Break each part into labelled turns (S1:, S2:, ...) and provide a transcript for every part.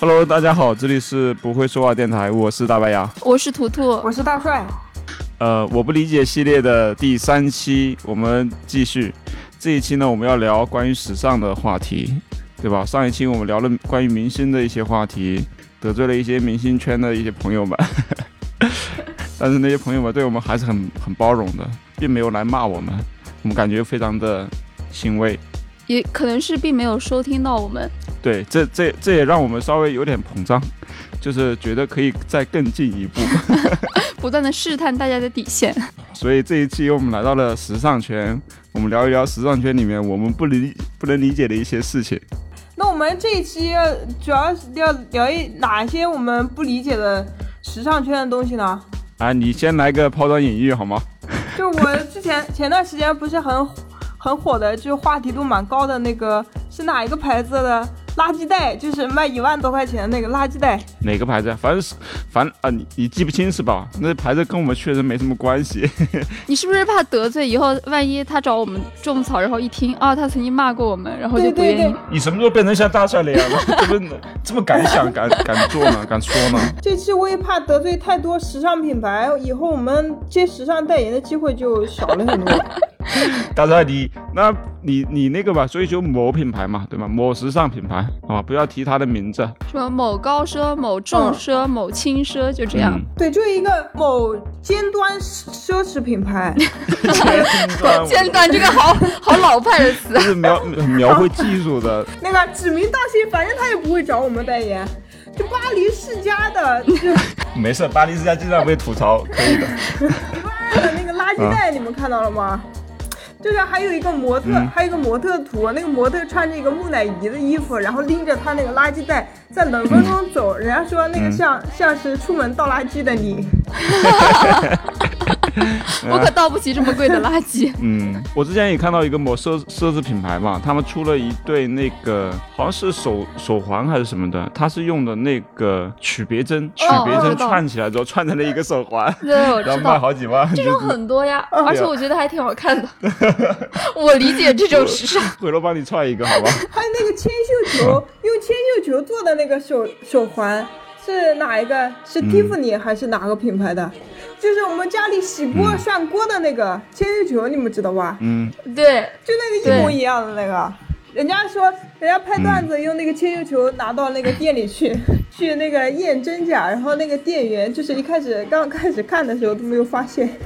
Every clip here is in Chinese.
S1: Hello，大家好，这里是不会说话电台，我是大白牙，
S2: 我是图图，
S3: 我是大帅。
S1: 呃，我不理解系列的第三期，我们继续。这一期呢，我们要聊关于时尚的话题，对吧？上一期我们聊了关于明星的一些话题，得罪了一些明星圈的一些朋友们，但是那些朋友们对我们还是很很包容的，并没有来骂我们，我们感觉非常的欣慰。
S2: 也可能是并没有收听到我们。
S1: 对，这这这也让我们稍微有点膨胀，就是觉得可以再更进一步，
S2: 不断的试探大家的底线。
S1: 所以这一期我们来到了时尚圈，我们聊一聊时尚圈里面我们不理不能理解的一些事情。
S3: 那我们这一期要主要是要聊一哪些我们不理解的时尚圈的东西呢？
S1: 啊，你先来个抛砖引玉好吗？
S3: 就我之前前段时间不是很很火的，就话题度蛮高的那个是哪一个牌子的？垃圾袋就是卖一万多块钱的那个垃圾袋，
S1: 哪个牌子？反正是，反正啊，你你记不清是吧？那牌子跟我们确实没什么关系。
S2: 你是不是怕得罪？以后万一他找我们种草，然后一听啊，他曾经骂过我们，然后就不愿意。
S1: 你什么时候变成像大帅那样 了？这么这么敢想敢敢做呢？敢说呢？
S3: 这期我也怕得罪太多时尚品牌，以后我们接时尚代言的机会就少了很多。
S1: 大帅，你那你你那个吧，所以就某品牌嘛，对吗？某时尚品牌，好吧，不要提他的名字。
S2: 什么某高奢、某重奢、某轻奢，就这样。
S3: 对，就一个某尖端奢侈品牌。
S1: 尖端，
S2: 尖端这个好好老派的词。
S1: 是描描绘技术的。
S3: 那个指名道姓，反正他也不会找我们代言。就巴黎世家的。
S1: 没事，巴黎世家经常被吐槽，可以的。
S3: 那个垃圾袋，你们看到了吗？就是还有一个模特，还有一个模特图，那个模特穿着一个木乃伊的衣服，然后拎着他那个垃圾袋在冷风中走，人家说那个像像是出门倒垃圾的你。
S2: 我可倒不起这么贵的垃圾。
S1: 嗯，我之前也看到一个某奢奢侈品牌嘛，他们出了一对那个好像是手手环还是什么的，它是用的那个曲别针，曲别针串起来之后串成了一个手环，然后卖好几万。
S2: 这种很多呀，而且我觉得还挺好看的。我理解这种时尚。
S1: 回头帮你串一个，好吧？
S3: 还有那个千绣球，用千绣球做的那个手手环是哪一个？是蒂芙尼还是哪个品牌的？就是我们家里洗锅涮锅的那个千绣球，你们知道吧？
S1: 嗯，
S2: 对，
S3: 就那个一模一样的那个。人家说，人家拍段子用那个千绣球拿到那个店里去，去那个验真假，然后那个店员就是一开始刚开始看的时候都没有发现。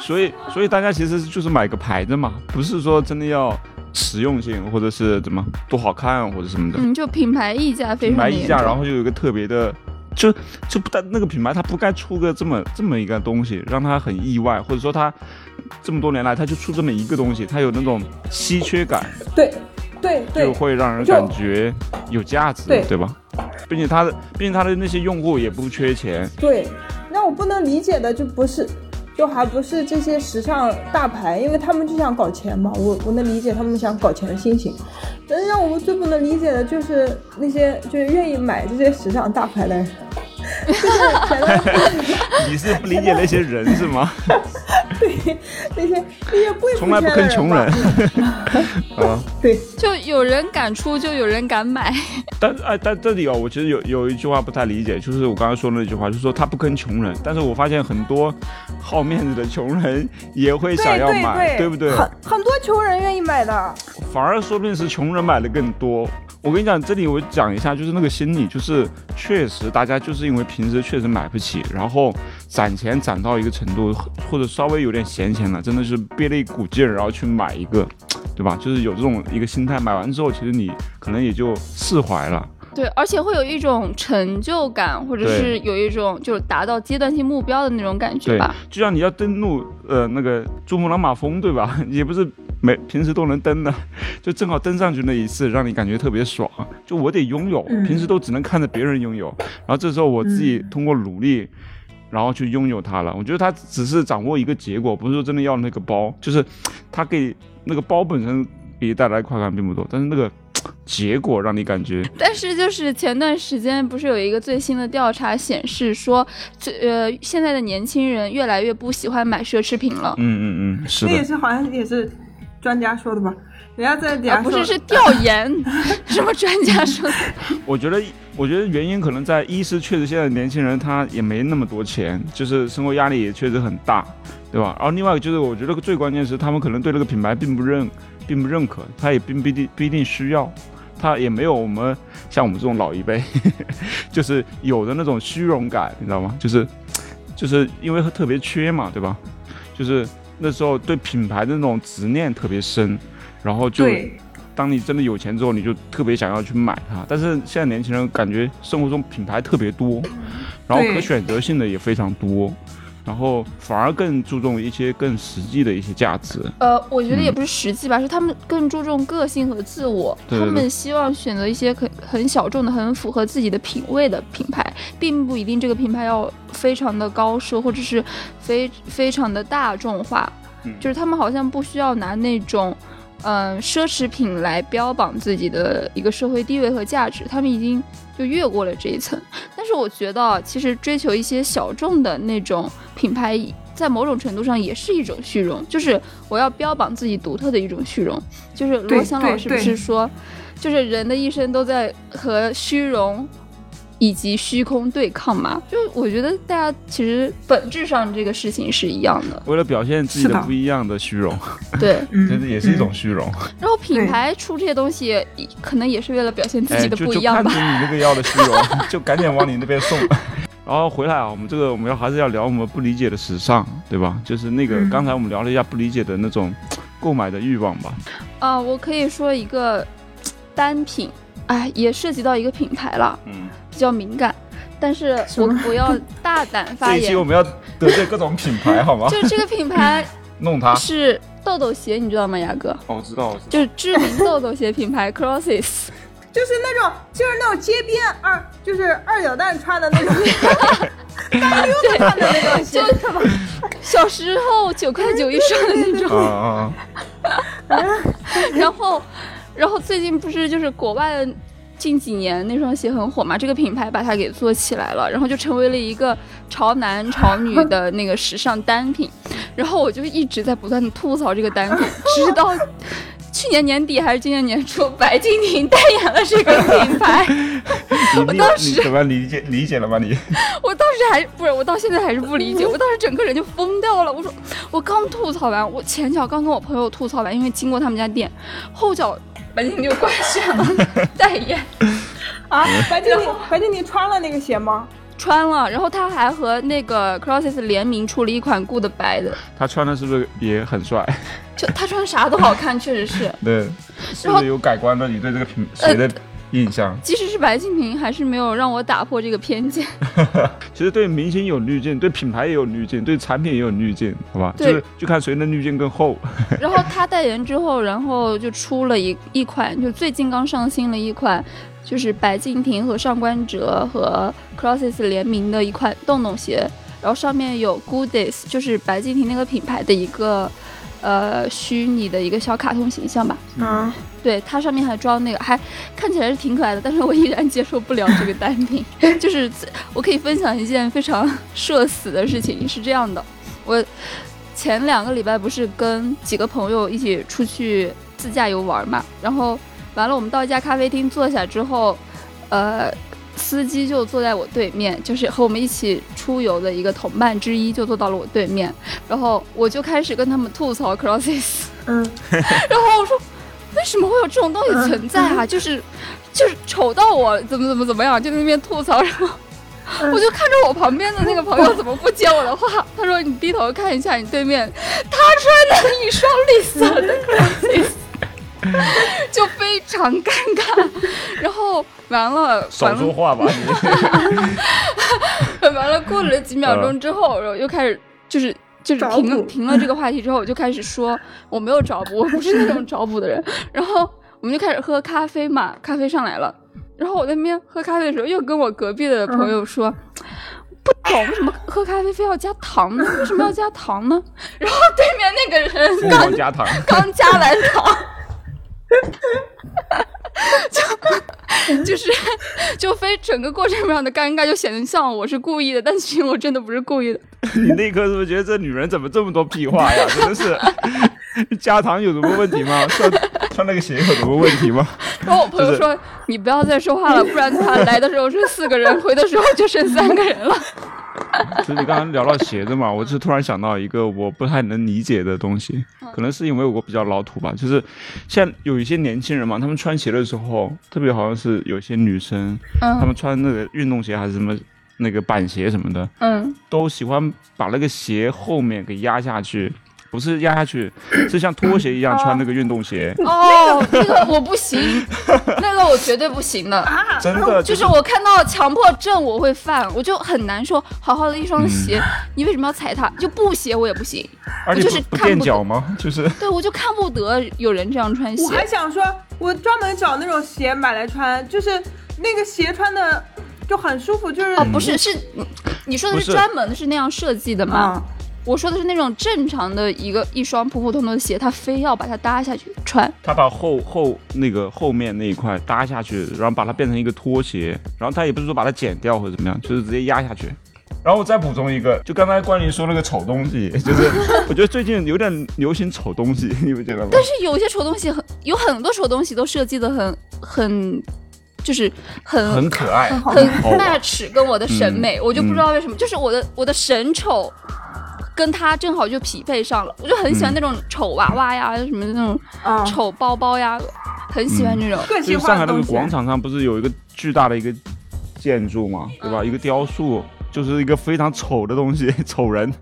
S1: 所以，所以大家其实就是买个牌子嘛，不是说真的要实用性或者是怎么多好看或者什么的。
S2: 嗯，就品牌溢价非常。
S1: 品牌溢价，然后就有一个特别的。就就不但那个品牌，它不该出个这么这么一个东西，让他很意外，或者说他这么多年来，他就出这么一个东西，它有那种稀缺感，
S3: 对对对，
S1: 就会让人感觉有价值，
S3: 对
S1: 对吧？并且他的，并且他的那些用户也不缺钱，
S3: 对。那我不能理解的就不是。就还不是这些时尚大牌，因为他们就想搞钱嘛。我我能理解他们想搞钱的心情，但是让我们最不能理解的就是那些就是愿意买这些时尚大牌的人。
S1: 你是不理解那些人是吗？
S3: 对，那些那些贵
S1: 从来不坑穷人。
S3: 啊，对，
S2: 就有人敢出，就有人敢买。
S1: 但哎，但这里哦，我其实有有一句话不太理解，就是我刚刚说的那句话，就是说他不坑穷人。但是我发现很多好面子的穷人也会想要买，
S3: 对
S1: 不对？
S3: 很很多穷人愿意买的，
S1: 反而说不定是穷人买的更多。我跟你讲，这里我讲一下，就是那个心理，就是确实大家就是因为平时确实买不起，然后攒钱攒到一个程度，或者稍微有点闲钱了，真的是憋了一股劲儿，然后去买一个，对吧？就是有这种一个心态，买完之后，其实你可能也就释怀了。
S2: 对，而且会有一种成就感，或者是有一种就是达到阶段性目标的那种感觉吧。
S1: 就像你要登录呃那个珠穆朗玛峰，对吧？也不是每平时都能登的，就正好登上去那一次，让你感觉特别爽。就我得拥有，平时都只能看着别人拥有，然后这时候我自己通过努力，然后去拥有它了。我觉得它只是掌握一个结果，不是说真的要那个包，就是它给那个包本身给你带来快感并不多，但是那个。结果让你感觉，
S2: 但是就是前段时间不是有一个最新的调查显示说，这呃现在的年轻人越来越不喜欢买奢侈品了。
S1: 嗯嗯嗯，是的。
S3: 那也是好像也是专家说的吧？人家在底下
S2: 啊，不是是调研，什么专家说的？
S1: 我觉得，我觉得原因可能在一是确实现在年轻人他也没那么多钱，就是生活压力也确实很大，对吧？然后另外一个就是我觉得最关键是他们可能对这个品牌并不认，并不认可，他也并不一定不一定需要，他也没有我们像我们这种老一辈，就是有的那种虚荣感，你知道吗？就是就是因为特别缺嘛，对吧？就是那时候对品牌的那种执念特别深，然后就当你真的有钱之后，你就特别想要去买它。但是现在年轻人感觉生活中品牌特别多，然后可选择性的也非常多，然后反而更注重一些更实际的一些价值。
S2: 呃，我觉得也不是实际吧，是他们更注重个性和自我，
S1: 对对对
S2: 他们希望选择一些很很小众的、很符合自己的品味的品牌，并不一定这个品牌要非常的高奢或者是非非常的大众化，
S1: 嗯
S2: 就是他们好像不需要拿那种。嗯，奢侈品来标榜自己的一个社会地位和价值，他们已经就越过了这一层。但是我觉得啊，其实追求一些小众的那种品牌，在某种程度上也是一种虚荣，就是我要标榜自己独特的一种虚荣。就是罗翔老师不是说，就是人的一生都在和虚荣以及虚空对抗嘛？就我觉得大家其实本质上这个事情是一样的，
S1: 为了表现自己的不一样的虚荣，
S2: 对。
S3: 嗯
S1: 其实也是一种虚荣。
S2: 然后品牌出这些东西，可能也是为了表现自
S1: 哎，
S2: 己的不一样吧
S1: 看准。你那个要的虚荣，就赶紧往你那边送。然后回来啊，我们这个我们要还是要聊我们不理解的时尚，对吧？就是那个、
S3: 嗯
S1: 刚才我们聊了一下不理解的那种购买的欲望吧。
S2: 啊、我可以说一个单品，哎，也涉及到一个品牌了，
S1: 嗯，
S2: 比较敏感。但是我我要大胆发言
S1: 一期 我，们要得罪各种品牌，好吗？
S2: 就是这个品牌
S1: 弄它。
S2: 是豆豆鞋，你知道吗，牙哥？
S1: 哦，我知道，我知道。
S2: 就是知名豆豆鞋品牌 Crosses，
S3: 就是那种就是那种街边二就是二脚蛋穿的那种，大溜子穿的那种鞋，
S2: 小时候九块九一双的那种。
S1: 啊啊
S2: 然后，然后最近不是就是国外的近几年那双鞋很火嘛，这个品牌把它给做起来了，然后就成为了一个潮男潮女的那个时尚单品。然后我就一直在不断的吐槽这个单品，直到去年年底还是今年年初，白敬亭代言了这个品牌。
S1: 我
S2: 当时
S1: 你怎么理解理解了吗？你
S2: 我当时还不是，我到现在还是不理解，我当时整个人就疯掉了。我说，我刚吐槽完，我前脚刚跟我朋友吐槽完，因为经过他们家店，后脚白敬亭就官宣了代言，
S3: 啊，白敬亭白敬亭穿了那个鞋吗？
S2: 穿了，然后他还和那个 Crosses 联名出了一款 Good 白的，
S1: 他穿的是不是也很帅？
S2: 就他穿啥都好看，确实是。
S1: 对，是有改观的你对这个品谁的印象？
S2: 即使是白敬亭，还是没有让我打破这个偏见。
S1: 其实对明星有滤镜，对品牌也有滤镜，对产品也有滤镜，好吧？就
S2: 对
S1: 是就看谁的滤镜更厚。
S2: 然后他代言之后，然后就出了一一款，就最近刚上新了一款，就是白敬亭和上官哲和 Crosses 联名的一款洞洞鞋，然后上面有 Goodies，就是白敬亭那个品牌的一个呃虚拟的一个小卡通形象吧。
S3: 嗯，
S2: 对，它上面还装那个，还看起来是挺可爱的，但是我依然接受不了这个单品。就是我可以分享一件非常社死的事情，是这样的，我前两个礼拜不是跟几个朋友一起出去自驾游玩嘛，然后完了我们到一家咖啡厅坐下之后，呃。司机就坐在我对面，就是和我们一起出游的一个同伴之一，就坐到了我对面。然后我就开始跟他们吐槽 Crosses，
S3: 嗯，
S2: 然后我说，为什么会有这种东西存在啊？就是就是丑到我怎么怎么怎么样，就在那边吐槽，然后我就看着我旁边的那个朋友怎么不接我的话，他说你低头看一下你对面，他穿的一双绿色的 Crosses。就非常尴尬，然后完了，
S1: 少
S2: 完了，
S1: 说话吧，你
S2: 完了，过了几秒钟之后，然后又开始就是就是停了停了这个话题之后，我就开始说我没有找补，我不是那种找补的人。然后我们就开始喝咖啡嘛，咖啡上来了，然后我在那边喝咖啡的时候，又跟我隔壁的朋友说。不懂为什么喝咖啡非要加糖呢？为什么要加糖呢？然后对面那个人
S1: 疯
S2: 刚
S1: 狂加糖。
S2: 刚加完糖，就 就是就非整个过程非常的尴尬，就显得像我是故意的，但其实我真的不是故意的。
S1: 你那一刻是不是觉得这女人怎么这么多屁话呀？真的是，加糖有什么问题吗？穿穿那个鞋有什么问题吗？
S2: 然后我朋友说：“你不要再说话了，不然他来的时候是四个人，回的时候就剩三个人了。”
S1: 就是你刚刚聊到鞋子嘛，我就突然想到一个我不太能理解的东西，可能是因为我比较老土吧。就是现在有一些年轻人嘛，他们穿鞋的时候，特别好像是有些女生，
S2: 嗯
S1: 他们穿那个运动鞋还是什么那个板鞋什么的，
S2: 嗯，
S1: 都喜欢把那个鞋后面给压下去。不是压下去，是像拖鞋一样穿那个运动鞋，
S2: 哦，那个我不行，那个我绝对不行的。
S3: 啊，
S1: 真的
S2: 就是我看到强迫症我会犯，我就很难受。好好的一双鞋，你为什么要踩它？就布鞋我也不行。
S1: 而且
S2: 就是
S1: 垫脚吗？就是
S2: 对，我就看不得有人这样穿鞋
S3: 我。还想说，我专门找那种鞋买来穿，就是那个鞋穿的就很舒服，就是
S2: 哦，不是，是你你说的
S1: 是
S2: 是专门的是那样设计的吗？
S3: 啊，
S2: 我说的是那种正常的一个一双普普通通的鞋，他非要把它搭下去穿。
S1: 他把后后那个后面那一块搭下去，然后把它变成一个拖鞋，然后他也不是说把它剪掉或者怎么样，就是直接压下去。然后我再补充一个，就刚才关于说那个丑东西，就是 我觉得最近有点流行丑东西，你不觉得吗？
S2: 但是有些丑东西很，有很多丑东西都设计的很很，就是很
S1: 很可爱，
S3: 好
S2: 很 match 跟我的审美，
S1: 嗯
S2: 我就不知道为什么，就是我的我的审丑。跟他正好就匹配上了，我就很喜欢那种丑娃娃呀，什么那种
S3: 啊，
S2: 丑包包呀，很喜欢这种。
S3: 个性
S1: 就是上海那个。广场上不是有一个巨大的一个建筑嘛，对吧？一个雕塑，就是一个非常丑的东西，丑人，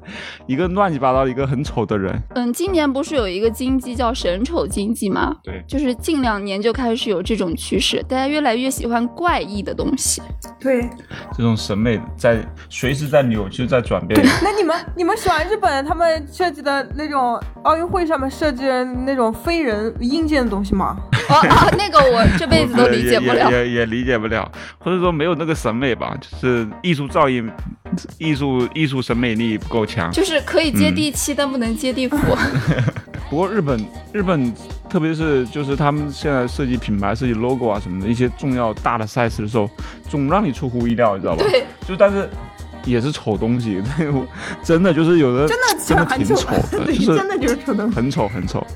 S1: 一个乱七八糟的一个很丑的人。
S2: 嗯，今年不是有一个经济叫神丑经济吗？
S1: 对，
S2: 就是近两年就开始有这种趋势，大家越来越喜欢怪异的东西。
S3: 对，
S1: 这种审美在随时在扭曲，在转变。
S3: 那你们你们喜欢日本他们设计的那种奥运会上面设计的那种非人硬件的东西吗？
S2: 哦啊，那个我这辈子都理解不了。
S1: 也也也理解不了，或者说没有那个审美吧，就是艺术造诣、艺术艺术审美力不够强。
S2: 就是可以接地气，但不能接地府。
S1: 不过日本日本，特别是就是他们现在设计品牌、设计 logo 啊什么的一些重要大的赛事的时候，总让你出乎意料，你知道吧？
S2: 对，
S1: 就但是也是丑东西，真的就是有的
S3: 真的
S1: 真的
S3: 很丑
S1: 挺丑的，
S3: 对，
S1: 就是
S3: 真的就是丑东西。
S1: 很丑很丑，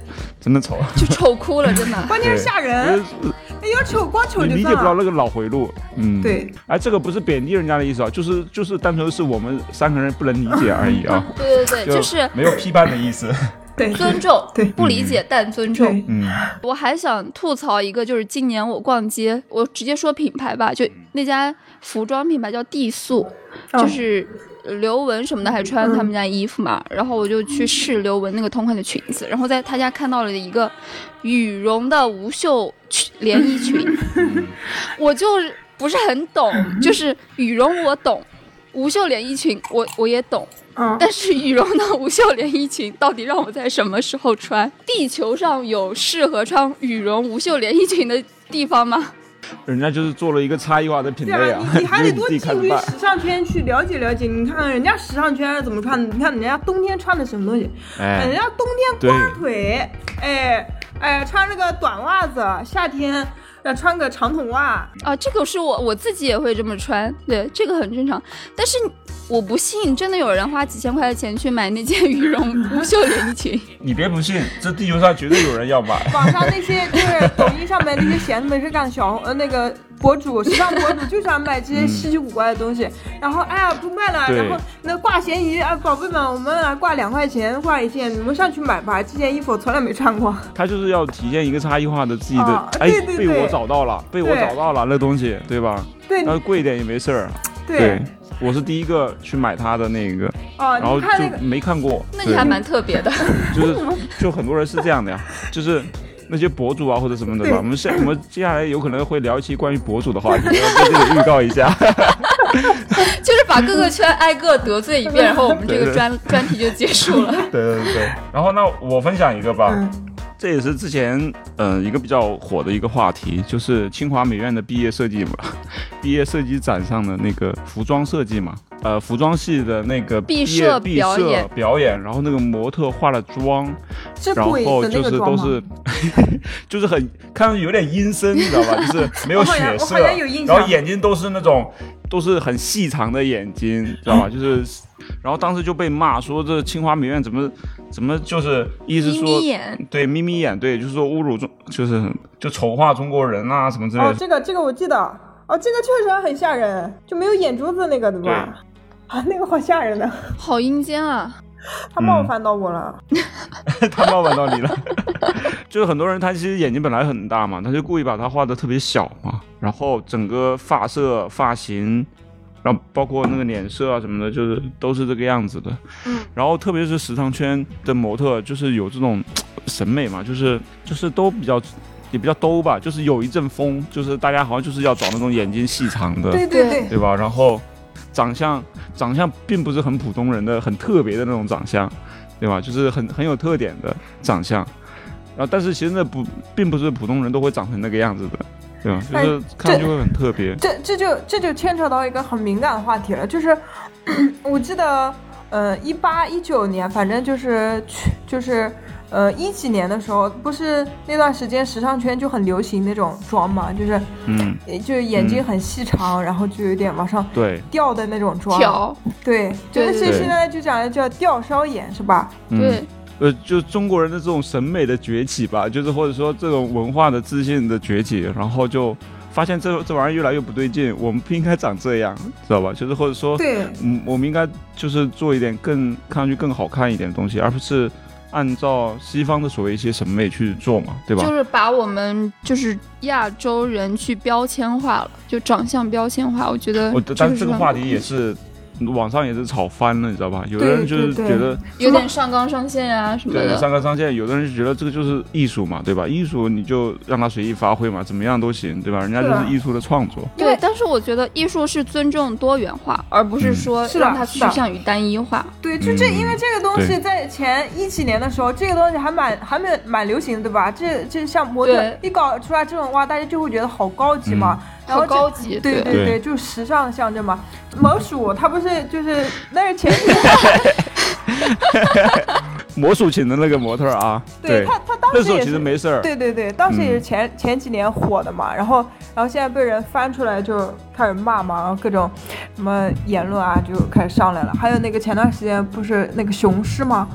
S1: 真的丑。
S2: 就丑哭了，真的。
S3: 关键是吓
S1: 对
S3: 人，
S1: 就是
S3: 哎有丑光丑
S1: 你理
S3: 就算了。
S1: 解不到那个脑回路，嗯，
S3: 对。
S1: 哎，这个不是贬低人家的意思啊，就是就是单纯是我们三个人不能理解而已啊，
S2: 对 对对，就是
S1: 没有批判的意思。
S3: 对，
S2: 尊重，
S3: 对
S2: 不理解但尊重。
S1: 嗯，
S2: 我还想吐槽一个，就是今年我逛街，我直接说品牌吧，就那家服装品牌叫地素，
S3: 哦
S2: 就是刘雯什么的还穿他们家衣服嘛，然后我就去试刘雯那个同款的裙子，然后在他家看到了一个羽绒的无袖裙连衣裙，我就是不是很懂，就是羽绒我懂。无袖连衣裙，我我也懂，
S3: 嗯，
S2: 但是羽绒的无袖连衣裙到底让我在什么时候穿？地球上有适合穿羽绒无袖连衣裙的地方吗？
S1: 人家就是做了一个差异化的品
S3: 对
S1: 类
S3: 啊，你你还得 多。进军时尚圈去了解了解。你看看人家时尚圈是怎么穿的，你看人家冬天穿的什么东西？哎，人
S1: 哎，
S3: 家冬天光腿，哎哎，穿了个短袜子，夏天要穿个长筒袜。
S2: 啊，这个是我我自己也会这么穿，对，这个很正常。但是我不信，真的有人花几千块钱去买那件羽绒无袖连衣裙。
S1: 你别不信，这地球上绝对有人要买。
S3: 网上那些就是抖音上面那些闲着没事干的小呃那个博主，时尚博主就想买这些稀奇古怪的东西，然后哎呀不卖了，然后那挂咸鱼啊，宝贝们，我们来挂两块钱挂一件，你们上去买吧，这件衣服我从来没穿过。
S1: 他就是要体现一个差异化的自己的，
S3: 啊
S1: 哎
S3: 对，对对
S1: 被我找到了，被我找到了那东西，对吧？
S3: 对
S1: 那贵一点也没事儿。
S3: 对，
S1: 我是第一个去买他的那个，
S3: 哦，
S1: 然后就没看过。
S2: 那你还蛮特别的。
S1: 就是就很多人是这样的呀，就是那些博主啊或者什么的吧。我们下我们接下来有可能会聊一期关于博主的话题，我在这里预告一下。
S2: 就是把各个圈挨个得罪一遍，然后我们这个专专题就结束了。
S1: 对对对。然后那我分享一个吧，
S3: 嗯
S1: 这也是之前嗯、呃一个比较火的一个话题，就是清华美院的毕业设计嘛，毕业设计展上的那个服装设计嘛，呃，服装系的那个
S2: 毕
S1: 业
S2: 设
S1: 毕设
S2: 表演
S1: 表演，然后那个模特化了妆，然后就是？都是 就是很看上去有点阴森，你知道吧？就是没有血色然后眼睛都是那种都是很细长的眼睛，知道吧？就是，然后当时就被骂说这清华美院怎么怎么就是意思
S2: 眯
S1: 说
S2: 眯眼，
S1: 对眯眯眼，对，就是说侮辱中，就是就丑化中国人啊什么之类的
S3: 哦，
S1: 的。
S3: 这个这个我记得，哦，这个确实很吓人，就没有眼珠子那个对吧？啊，那个好吓人的，
S2: 好阴间啊！
S3: 他冒犯到我了。
S1: 他冒犯到你了。就是很多人他其实眼睛本来很大嘛，他就故意把它画的特别小嘛，然后整个发色、发型，然后包括那个脸色啊什么的，就是都是这个样子的。
S2: 嗯，
S1: 然后特别是时尚圈的模特，就是有这种审美嘛，就是就是都比较。也比较兜吧，就是有一阵风，就是大家好像就是要找那种眼睛细长的，
S3: 对对对，
S1: 对吧？然后长相长相并不是很普通人的，很特别的那种长相，对吧？就是很很有特点的长相。然后，但是其实那不并不是普通人都会长成那个样子的，对吧？就是看上去会很特别。
S3: 这这就这就牵扯到一个很敏感的话题了，就是 我记得，呃，一八一九年，反正就是去就是。呃，一几年的时候，不是那段时间时尚圈就很流行那种妆嘛，就是，
S1: 嗯，
S3: 就是眼睛很细长，然后就有点往上
S1: 对。
S3: 吊的那种妆，
S2: 挑，
S3: 对，
S2: 对
S3: 就是现在就讲的叫吊梢眼，是吧？
S1: 嗯。
S2: 对，
S1: 呃，就中国人的这种审美的崛起吧，就是或者说这种文化的自信的崛起，然后就发现这这玩意儿越来越不对劲，我们不应该长这样，知道吧？就是或者说，
S3: 对，
S1: 嗯，我们应该就是做一点更看上去更好看一点的东西，而不是按照西方的所谓一些审美去做嘛，对吧？
S2: 就是把我们就是亚洲人去标签化了，就长相标签化。我觉得
S1: 我但是这个话题也是网上也是吵翻了，你知道吧？有的人就是觉得
S2: 有点上纲上线啊什么
S1: 对
S2: 的。
S1: 上纲上线，有的人就觉得这个就是艺术嘛，对吧？艺术你就让他随意发挥嘛，怎么样都行，对吧？人家就
S3: 是
S1: 艺术的创作。
S2: 对，但是我觉得艺术是尊重多元化，而不是
S1: 嗯
S2: 说
S3: 是
S2: 让它趋向于单一化。
S3: 对，就这，
S1: 嗯
S3: 因为这个东西在前一几年的时候，这个东西还蛮还蛮蛮流行的，对吧？这这像模特
S2: 对
S3: 一搞出来这种哇，大家就会觉得好高级嘛，然后
S2: 高级，对
S3: 对对就是时尚的象征嘛。魔鼠它不是就是那是前几年，
S1: 魔术请的那个模特儿啊，
S3: 对他他当
S1: 那时候其
S3: 时也是。
S1: 实没事儿，
S3: 对对对，当时也是
S1: 嗯
S3: 前、前几年火的嘛，然后然后现在被人翻出来就开始骂嘛，然后各种什么言论啊就开始上来了。还有那个前段时间不是那个雄狮吗？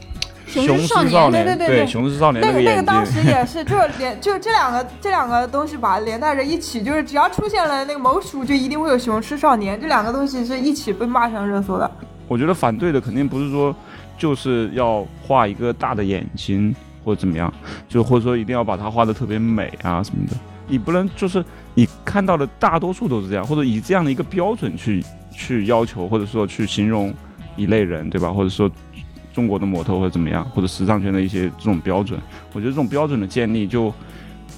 S2: 雄
S1: 雄狮
S2: 狮少年，
S3: 对对对对
S1: 雄狮少年
S3: 那个那
S1: 个
S3: 当时也是，就是 连就这两个这两个东西吧连带着一起，就是只要出现了那个某鼠，就一定会有雄狮少年，这两个东西是一起被骂上热搜的。
S1: 我觉得反对的肯定不是说就是要画一个大的眼睛或者怎么样，就或者说一定要把它画的特别美啊什么的。你不能就是你看到的大多数都是这样，或者以这样的一个标准去去要求，或者说去形容一类人，对吧？或者说中国的模特或者怎么样，或者时尚圈的一些这种标准，我觉得这种标准的建立就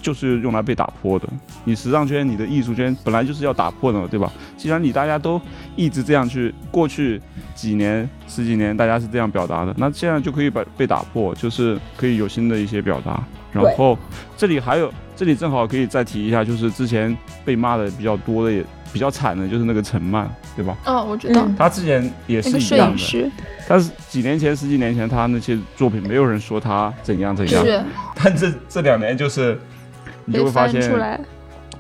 S1: 就是用来被打破的。你时尚圈、你的艺术圈本来就是要打破的，对吧？既然你大家都一直这样去，过去几年、十几年大家是这样表达的，那现在就可以把被打破，就是可以有新的一些表达。然后这里还有，这里正好可以再提一下，就是之前被骂的比较多的也比较惨的，就是那个陈曼，对吧？
S2: 哦，我知道、
S3: 嗯。
S1: 他之前也是一样的，
S2: 影师。
S1: 但是几年前、十几年前他那些作品，没有人说他怎样怎样，
S2: 是。
S1: 但这这两年就是你就会发现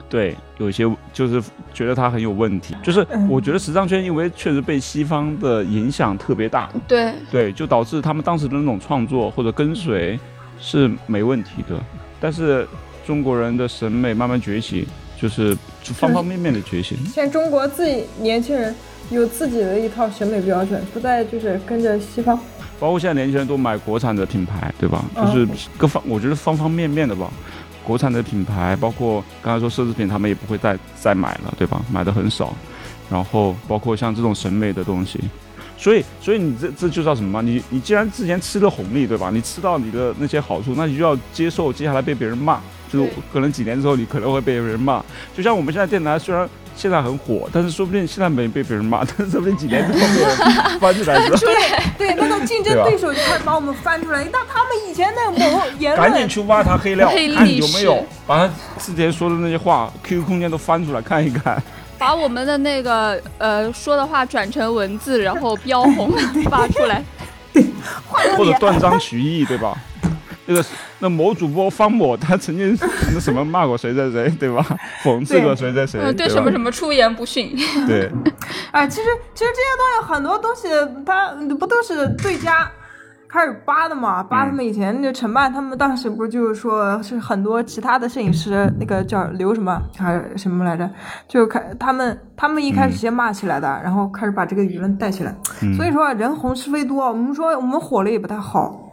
S1: 对，有一些就是觉得他很有问题。就是
S3: 嗯。
S1: 我觉得时尚圈因为确实被西方的影响特别大，
S2: 对。
S1: 对，就导致他们当时的那种创作或者跟随是没问题的。但是中国人的审美慢慢崛起，就是方方面面的觉醒。
S3: 现在中国自己年轻人有自己的一套审美标准，不再就是跟着西方。
S1: 包括现在年轻人都买国产的品牌，对吧？就
S3: 嗯
S1: 是各方，我觉得方方面面的吧。国产的品牌，包括刚才说奢侈品，他们也不会再再买了，对吧？买的很少。然后包括像这种审美的东西，所以所以你这这就叫什么嘛？你你既然之前吃了红利，对吧？你吃到你的那些好处，那你就要接受接下来被别人骂，就是可能几年之后你可能会被别人骂。就像我们现在电台虽然现在很火，但是说不定现在没被别人骂，但是说不定几年之后被人翻出来。
S3: 对，那个竞争对手就开始把我们翻出来，那他们以前那个某言
S1: 赶紧，去挖他黑料，
S2: 黑
S1: 看有没有
S2: 史
S1: 把他之前说的那些话，QQ 空间都翻出来看一看。
S2: 把我们的那个呃说的话转成文字，然后标红 发出来。
S3: 换个脸，
S1: 或者断章取义，对吧？那个那某主播方某，他曾经那什么骂过谁谁谁，对吧？讽刺过谁谁谁，
S2: 嗯，对
S1: 吧
S2: 什么什么出言不逊。
S1: 对，
S3: 哎，其实其实这些东西很多东西，他不都是对家开始扒的嘛？扒他们以前那个陈曼，他们当时不就是说是很多其他的摄影师，那个叫刘什么还是什么来着？就开他们他们一开始先骂起来的，然后开始把这个舆论带起来。
S1: 嗯
S3: 所以说人红是非多，我们说我们火了也不太好。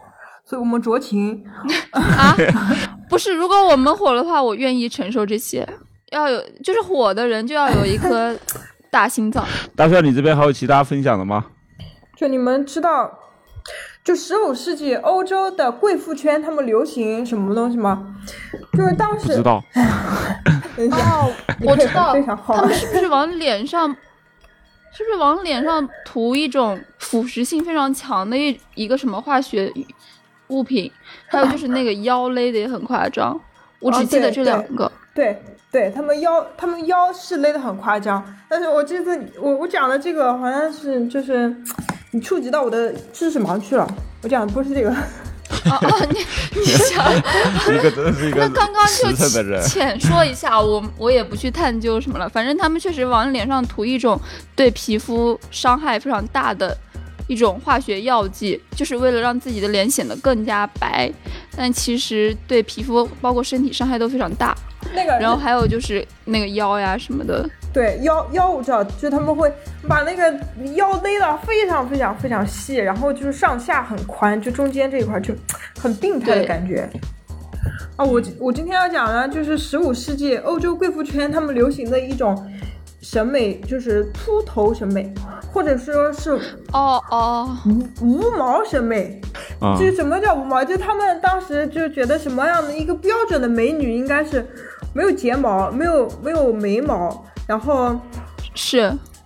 S3: 所以我们酌情，
S2: 啊，不是，如果我们火的话，我愿意承受这些。要有，就是火的人就要有一颗大心脏。
S1: 大帅，你这边还有其他分享的吗？
S3: 就你们知道，就十五世纪欧洲的贵妇圈他们流行什么东西吗？就是当时
S1: 不知道，
S3: 等一下
S2: 哦，我知道
S3: 非常，好
S2: 他们是不是往脸上，是不是往脸上涂一种腐蚀性非常强的一一个什么化学物品？还有就是那个腰勒的也很夸张，我只
S3: 哦
S2: 记得这两个。
S3: 对对，他们腰他们腰是勒的很夸张，但是我这次我我讲的这个好像是就是你触及到我的知识盲区了，我讲的不是这个。
S2: 哦哦，你你想，
S1: 一个真 是一个
S2: 那刚刚就浅说一下，我我也不去探究什么了。反正他们确实往脸上涂一种对皮肤伤害非常大的一种化学药剂，就是为了让自己的脸显得更加白，但其实对皮肤包括身体伤害都非常大。
S3: 那个，
S2: 然后还有就是那个腰呀什么的，
S3: 对腰腰我知道，就他们会把那个腰勒到非常非常非常细，然后就是上下很宽，就中间这一块就很病态的感觉。啊，我我今天要讲的就是十五世纪欧洲贵妇圈他们流行的一种审美，就是秃头审美，或者说是
S2: 哦哦，
S3: 无无毛审美。
S1: 啊、
S3: 就是什么叫无毛？就他们当时就觉得什么样的一个标准的美女应该是没有睫毛，没有没有眉毛，然后
S2: 是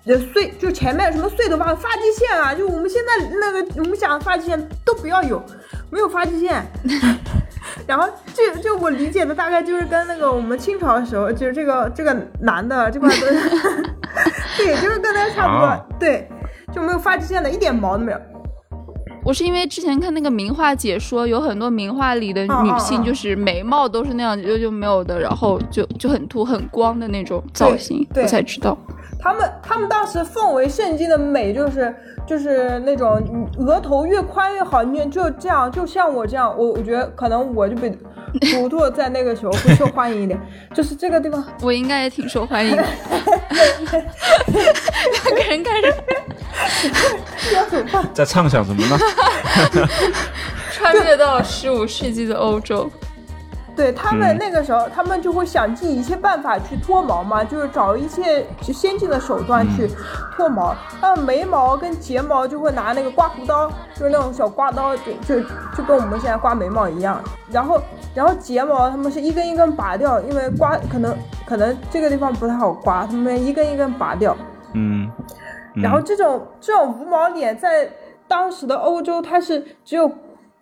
S3: 呃碎就前面什么碎头发、发际线啊，就我们现在那个我们讲的发际线都不要有，没有发际线。然后就就我理解的大概就是跟那个我们清朝的时候，就是这个这个男的这块都是，对，就是跟他差不多，
S1: 啊
S3: 对，就没有发际线的，一点毛都没有。
S2: 我是因为之前看那个名画解说，有很多名画里的女性就是眉毛都是那样就就没有的，然后就就很秃很光的那种造型，我才知道。
S3: 他们他们当时奉为圣经的美就是就是那种额头越宽越好，你就这样，就像我这样，我我觉得可能我就比图图在那个时候会受欢迎一点，就是这个地方，
S2: 我应该也挺受欢迎的。两个人开始
S1: 在畅想什么呢？
S2: 穿越到十五世纪的欧洲，
S3: 对他
S1: 嗯
S3: 们那个时候，他们就会想尽一切办法去脱毛嘛，就是找一切先进的手段去脱毛。那眉毛跟睫毛就会拿那个刮胡刀，就是那种小刮刀，就就就跟我们现在刮眉毛一样。然后，然后睫毛他们是一根一根拔掉，因为刮可能可能这个地方不太好刮，他们一根一根拔掉。
S1: 嗯，嗯
S3: 然后这种这种无毛脸在当时的欧洲，它是只有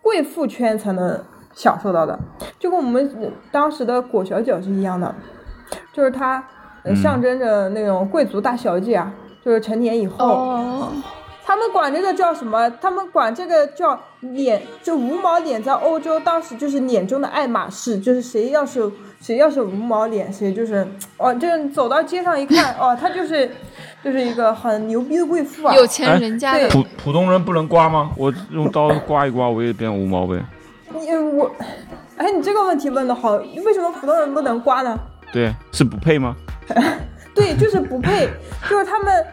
S3: 贵妇圈才能享受到的，就跟我们呃当时的裹小脚是一样的，就是它象征着那种贵族大小姐啊，就是成年以后，
S2: 哦，
S3: 他们管这个叫什么？他们管这个叫脸，就无毛脸，在欧洲当时就是脸中的爱马仕，就是谁要是谁要是无毛脸，谁就是哦，就是走到街上一看，哦，他就是就是一个很牛逼的贵妇啊。
S2: 有钱人家的
S3: 对
S1: 普普通人不能刮吗？我用刀刮一刮，我也变无毛呗。
S3: 你我，哎，你这个问题问的好，为什么普通人不能刮呢？
S1: 对，是不配吗？
S3: 对，就是不配，就是他们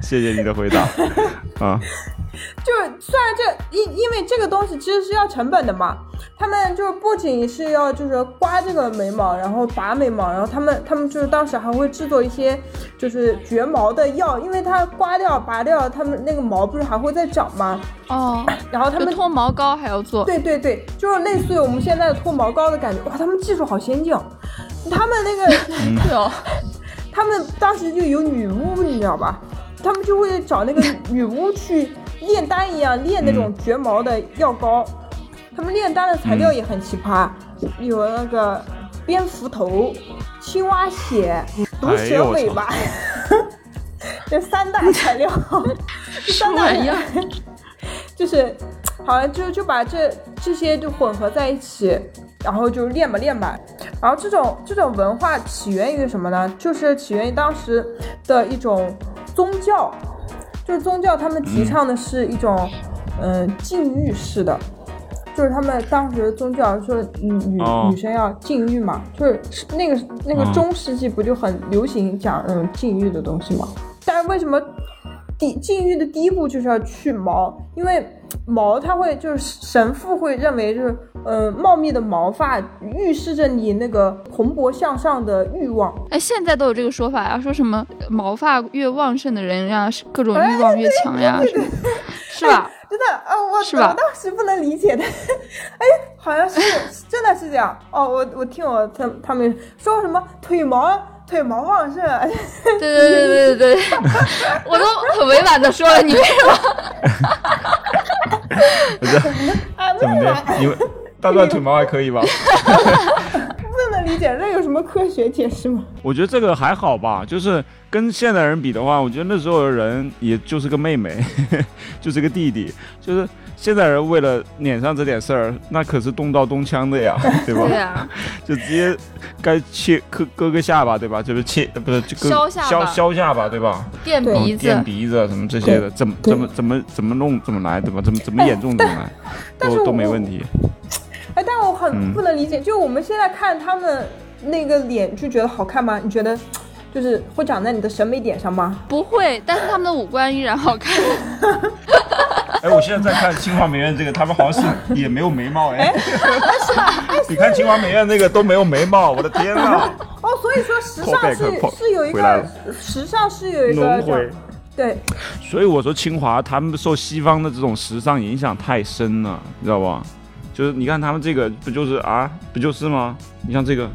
S1: 谢谢你的回答。啊，
S3: 就是虽然这因因为这个东西其实是要成本的嘛，他们就是不仅是要就是刮这个眉毛，然后拔眉毛，然后他们他们就是当时还会制作一些就是绝毛的药，因为它刮掉拔掉，他们那个毛不是还会再长吗？
S2: 哦，
S3: 然后他们
S2: 脱毛膏还要做，
S3: 对对对，就是类似于我们现在的脱毛膏的感觉，哇，他们技术好先进哦，他们那个。
S2: 对哦，
S3: 他们当时就有女巫，你知道吧？他们就会找那个女巫去炼丹一样炼那种绝毛的药膏。他们炼丹的材料也很奇葩，有那个蝙蝠头、青蛙血、毒蛇尾巴，这三大材料，三大
S2: 一样？
S3: 就是好像就就把这这些就混合在一起，然后就练吧练吧。然后这种这种文化起源于什么呢？就是起源于当时的一种宗教，就是宗教他们提倡的是一种嗯禁欲式的。就是他们当时宗教说女女女生要禁欲嘛，就是那个那个中世纪不就很流行讲嗯禁欲的东西嘛？但是为什么第禁欲的第一步就是要去毛？因为毛它会就是神父会认为就是呃茂密的毛发预示着你那个蓬勃向上的欲望。
S2: 哎，现在都有这个说法呀，说什么毛发越旺盛的人呀，各种欲望越强呀，是吧？
S3: 真的，呃，我我当时不能理解的，哎，好像是真的是这样哦。我我听我他他们说什么腿毛腿毛旺盛，
S2: 对对对对对对，我都很委婉的说了，你为什么？
S1: 不是，怎么的？你们大段腿毛还可以吧？
S3: 理解，这有什么科学解释吗？
S1: 我觉得这个还好吧，就是。跟现代人比的话，我觉得那时候的人也就是个妹妹，就是个弟弟。就是现代人为了脸上这点事儿，那可是动刀动枪的呀，对吧？
S2: 对呀，
S1: 就直接该切割割个下巴，对吧？就是切不是就
S2: 削
S1: 削削下巴，对吧？
S2: 垫鼻
S1: 子、垫鼻子什么这些的，怎么怎么怎么怎么弄怎么来，对吧？怎么怎么严重怎么来，都都没问题。
S3: 哎，但我很不能理解，就我们现在看他们那个脸，就觉得好看吗？你觉得？就是会长在你的审美点上吗？
S2: 不会，但是他们的五官依然好看。
S1: 哎，我现在在看清华美院这个，他们好像是也没有眉毛 哎。
S3: 是吧？
S1: 你看清华美院那个都没有眉毛，我的天呐！
S3: 哦，所以说时尚是是有一个时尚是有一个对。
S1: 所以我说清华他们受西方的这种时尚影响太深了，你知道吧？就是你看他们这个不就是啊，不就是吗？你像这个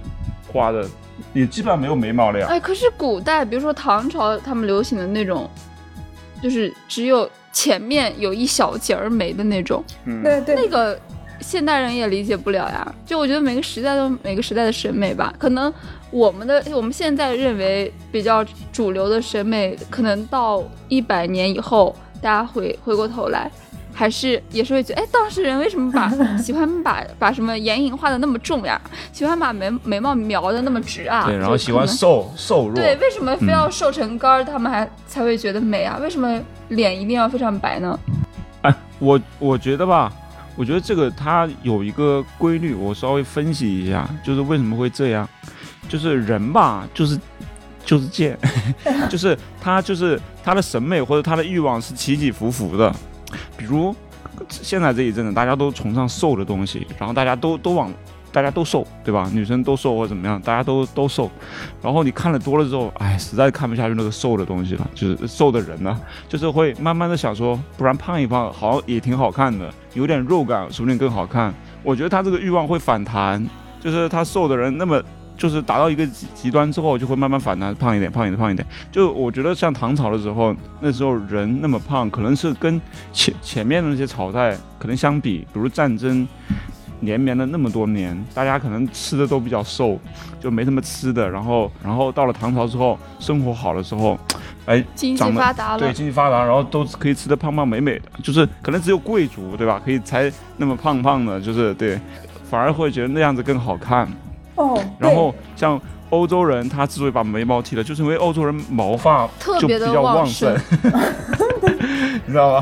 S1: 画的。也基本上没有眉毛了呀。
S2: 哎，可是古代，比如说唐朝，他们流行的那种，就是只有前面有一小截儿眉的那种。
S3: 嗯，对对。
S2: 那个现代人也理解不了呀。就我觉得每个时代都每个时代的审美吧，可能我们的我们现在认为比较主流的审美，可能到一百年以后，大家回回过头来。还是也是会觉得，哎，当时人为什么把 喜欢把把什么眼影画的那么重呀？喜欢把眉眉毛描的那么直啊？
S1: 对，然后喜欢瘦瘦弱。
S2: 对，为什么非要瘦成杆儿，他们还才会觉得美啊？为什么脸一定要非常白呢？
S1: 哎，我我觉得吧，我觉得这个它有一个规律，我稍微分析一下，就是为什么会这样？就是人吧，就是就是贱，就是他就是他的审美或者他的欲望是起起伏伏的。比如现在这一阵子，大家都崇尚瘦的东西，然后大家都都往，大家都瘦，对吧？女生都瘦或者怎么样，大家都都瘦。然后你看了多了之后，哎，实在看不下去那个瘦的东西了，就是瘦的人呢，就是会慢慢的想说，不然胖一胖，好像也挺好看的，有点肉感说不定更好看。我觉得他这个欲望会反弹，就是他瘦的人那么。就是达到一个极极端之后，就会慢慢反弹，胖一点，胖一点，胖一点。就我觉得像唐朝的时候，那时候人那么胖，可能是跟前前面的那些朝代可能相比，比如战争连绵了那么多年，大家可能吃的都比较瘦，就没什么吃的。然后，然后到了唐朝之后，生活好了之后，哎，
S2: 经济发达了，
S1: 对，经济发达，然后都可以吃的胖胖美美的。就是可能只有贵族，对吧？可以才那么胖胖的，就是对，反而会觉得那样子更好看。
S3: 哦，
S1: 然后像欧洲人，他之所以把眉毛剃了，就是因为欧洲人毛发
S2: 就
S1: 比较旺
S2: 盛，
S1: 你知道吗？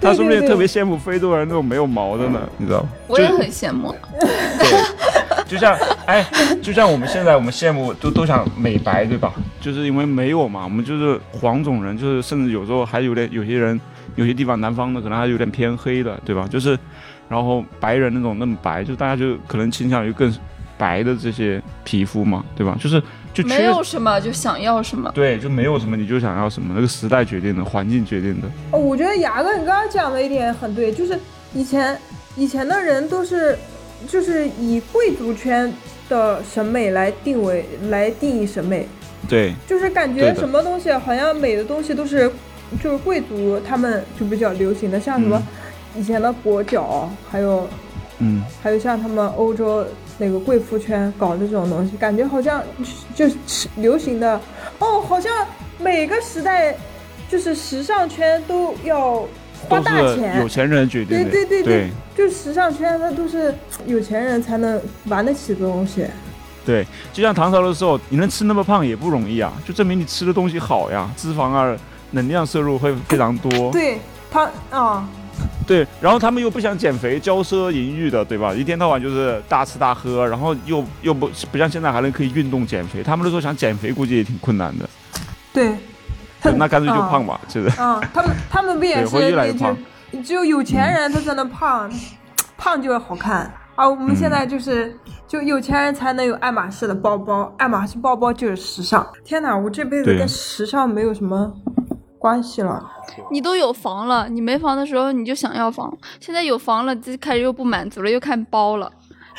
S1: 他说不定特别羡慕非洲人那种没有毛的呢，你知道吗？
S2: 我也很羡慕。
S1: 对，就像哎，就像我们现在我们羡慕都都想美白，对吧？就是因为没有嘛，我们就是黄种人，就是甚至有时候还有点有些人有些地方南方的可能还有点偏黑的，对吧？就是然后白人那种那么白，就大家就可能倾向于更。白的这些皮肤嘛，对吧？就是就
S2: 没有什么就想要什么，
S1: 对，就没有什么你就想要什么，那个时代决定的，环境决定的。
S3: 哦，我觉得牙哥你刚刚讲的一点很对，就是以前以前的人都是就是以贵族圈的审美来定为来定义审美，
S1: 对，
S3: 就是感觉什么东西好像美的东西都是就是贵族他们就比较流行的，像什么以前的裹脚，还有
S1: 嗯，
S3: 还有像他们欧洲。那个贵妇圈搞的这种东西，感觉好像就是流行的哦，好像每个时代就是时尚圈都要花大钱
S1: 有钱人决定的。
S3: 对对对
S1: 对
S3: 就时尚圈它都是有钱人才能玩得起的东西。
S1: 对就像唐朝的时候，你能吃那么胖也不容易啊，就证明你吃的东西好呀，脂肪啊、能量摄入会非常多。
S3: 对他啊，
S1: 对，然后他们又不想减肥，骄奢淫欲的，对吧？一天到晚就是大吃大喝，然后又又不不像现在还能可以运动减肥。他们那时候想减肥，估计也挺困难的。
S3: 对，
S1: 对那干脆就胖吧，是的。
S3: 啊，他们他们不也
S1: 是会越来越胖
S3: 就只有有钱人他才能胖，胖就会好看。啊我们现在就是，就有钱人才能有爱马仕的包包，爱马仕包包就是时尚。天哪，我这辈子跟时尚没有什么关系了。
S2: 你都有房了，你没房的时候你就想要房，现在有房了，就开始又不满足了，又看包了，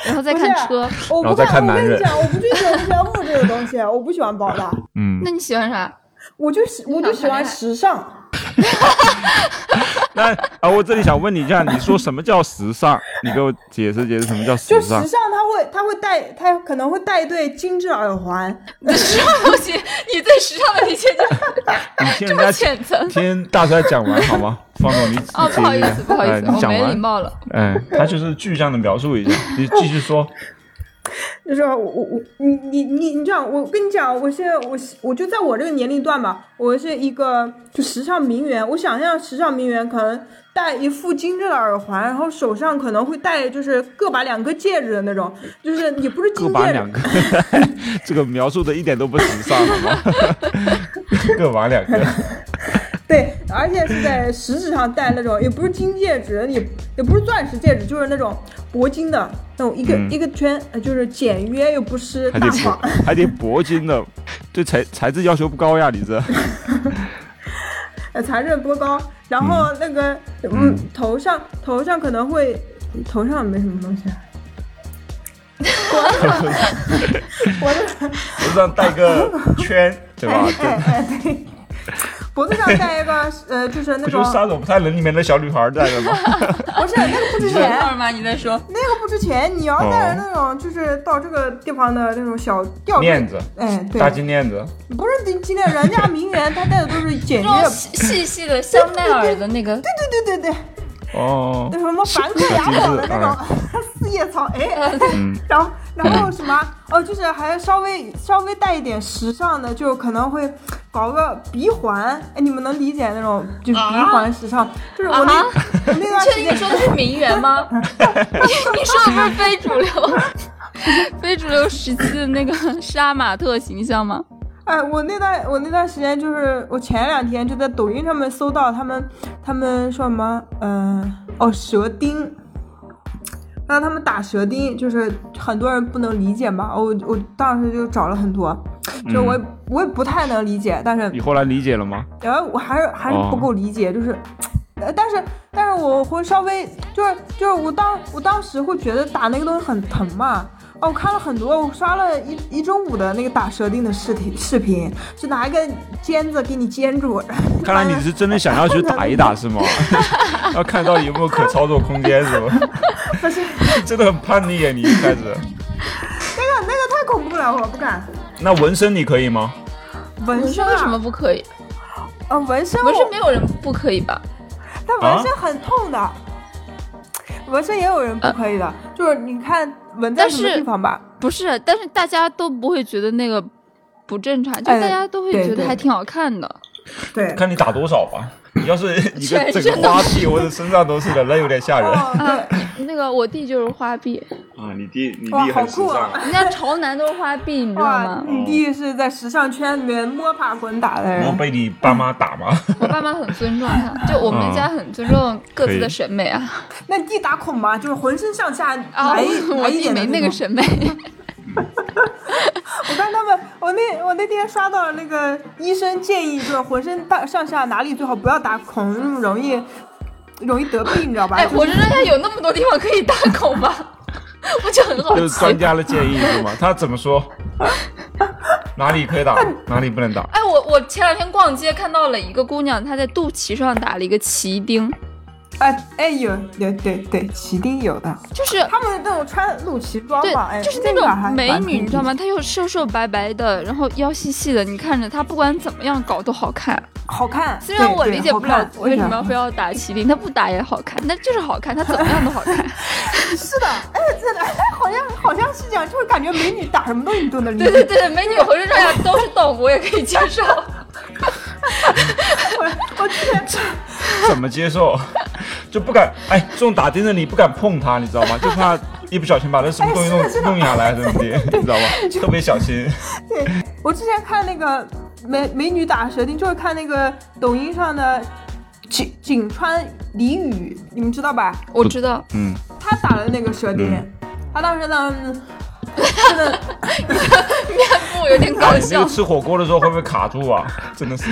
S2: 然后再看车。
S3: 我不
S1: 然后再看
S3: 我
S1: 男人
S3: 跟你讲，我不就喜欢炫富这个东西，我不喜欢包的，
S1: 嗯，
S2: 那你喜欢啥？
S3: 我就喜我就喜欢时尚。
S1: 那啊，我这里想问你一下，你说什么叫时尚？你给我解释解释什么叫时尚
S3: 就时
S1: 尚？
S3: 尚，它会他会戴，他可能会戴一对精致耳环。
S2: 时尚东西，你对时尚的理解就
S1: 你听
S2: 这么
S1: 人家
S2: 浅层。
S1: 听大帅讲完好吗？方总，你
S2: 哦，不好意思，不好意思，
S1: 哎你讲
S2: 我没礼
S1: 完，
S2: 貌了。
S1: 哎，他就是具象的描述一下，你继续说。
S3: 就是我我我你你你你这样，我跟你讲，我现在我我就在我这个年龄段吧，我是一个就时尚名媛，我想象时尚名媛可能戴一副精致的耳环，然后手上可能会戴就是各把两个戒指的那种，就是也不是
S1: 各
S3: 金戒指，
S1: 把两个，这个描述的一点都不时尚，好吗？各把两个，
S3: 对，而且是在食指上戴那种，也不是金戒指，也也不是钻石戒指，就是那种铂金的那种一个、
S1: 嗯
S3: 一个圈，呃就是简约又不失
S1: 还得
S3: 大方。
S1: 还得铂金的，对材材质要求不高呀，你这。
S3: 呃，材质不高，然后那个嗯头上头上可能会头上没什么东西，脖子上
S1: 头上戴个圈，对吧？
S3: 哎哎哎对，脖子上戴一个 呃就是那种
S1: 杀手不太冷里面的小女孩戴的吗？
S3: 不是那个不值钱，
S2: 吗？你在说？
S3: 那个不值钱，你要戴那种就是到这个地方的那种小吊坠。
S1: 链子，
S3: 哎对。
S1: 大，金链子，
S3: 不是金金链，人家名媛她戴的都是简约，
S2: 细细的香奈儿的那个，
S3: 对对对对对，
S1: 哦
S3: 那，什么梵克雅宝的那种 四叶草，哎。
S1: 嗯，
S3: 然后，然后什么？哦，就是还稍微稍微带一点时尚的，就可能会搞个鼻环。哎，你们能理解那种就是鼻环时尚？就是我那、那段时间
S2: 你说的是名媛吗？你 你说的不是非主流，非主流时期的那个杀马特形象吗？
S3: 哎，我那段我那段时间就是我前两天就在抖音上面搜到他们他们说什么，嗯、哦，舌钉。让他们打舌钉，就是很多人不能理解嘛。我我当时就找了很多，就我也、我也不太能理解，但是
S1: 你后来理解了吗？
S3: 然后我还是还是不够理解，就是，呃，但是但是我会稍微就是就是我当我当时会觉得打那个东西很疼嘛。哦，我看了很多，我刷了一一中午的那个打舌钉的视频视频，就拿一个尖子给你尖住。
S1: 看来你是真的想要去打一打是吗？要看到有没有可操作空间是吗？
S3: 不是
S1: 真的很叛逆啊，你一开始。
S3: 那个那个太恐怖了，我不敢。
S1: 那纹身你可以吗？
S3: 纹身啊
S2: 为什么不可以？
S3: 呃，纹身
S2: 纹身没有人不可以吧？
S3: 但纹身很痛的，纹身也有人不可以的，就是你看纹在什么
S2: 但是
S3: 地方吧。
S2: 不是，但是大家都不会觉得那个不正常，就
S3: 哎
S2: 大家都会觉得还挺好看的。
S3: 对，
S1: 看你打多少吧。你要是 一个整个花臂或者身上都是的，那有点吓人。
S3: 哦，
S2: 啊，，那个我弟就是花臂，
S1: 啊，你弟你
S3: 弟好酷啊
S2: 人家潮男都是花臂，你知道吗，？
S3: 你弟是在时尚圈里面摸爬滚打的
S1: 我
S3: 人。
S1: 被你爸妈打吗？
S2: 我爸妈很尊重他，就我们家很尊重各自的审美啊。
S3: 那你弟打孔吗？就是浑身上下
S2: 啊，我弟没。那个审美。
S3: 我看他们，我那我那天刷到了那个医生建议，就是浑身大上下哪里最好不要打孔，那么容易容易得病，你知道吧？
S2: 哎，
S3: 就是
S2: 我身上有那么多地方可以打孔吗？我就很好奇。
S1: 就是专家的建议是吗？他怎么说？哪里可以打，哪里不能打？
S2: 哎，我我前两天逛街看到了一个姑娘，她在肚脐上打了一个脐钉，
S3: 哎哎有有对对，旗定有的，
S2: 就是
S3: 他们那种穿露脐装
S2: 对
S3: 嘛，哎，，
S2: 就是那种美女，你知道吗？她又瘦瘦白白的，然后腰细细的，你看着她不管怎么样搞都好看。
S3: 好看。
S2: 虽然我理解不了为什么要非 要打麒麟，她不打也好看，那就是好看，她怎么样都好看。
S3: 是的，哎，真的，哎，好像好像是这样，就是感觉美女打什么东西都能理解。
S2: 对对对，美女浑身上下都是洞，我也可以接受。
S3: 我我之前
S1: 怎么接受？就不敢哎，这种打钉的你不敢碰它，你知道吗？就怕一不小心把那什么东西弄、弄下来，怎么的，你知道吗？特别小心。
S3: 对我之前看那个美美女打舌钉，就是看那个抖音上的井井川梨雨，你们知道吧？
S2: 我知道，
S1: 嗯，
S3: 他打的那个舌钉，他当时呢，真的
S2: 面部有点搞笑
S1: 哎那个。吃火锅的时候会不会卡住啊？真的是，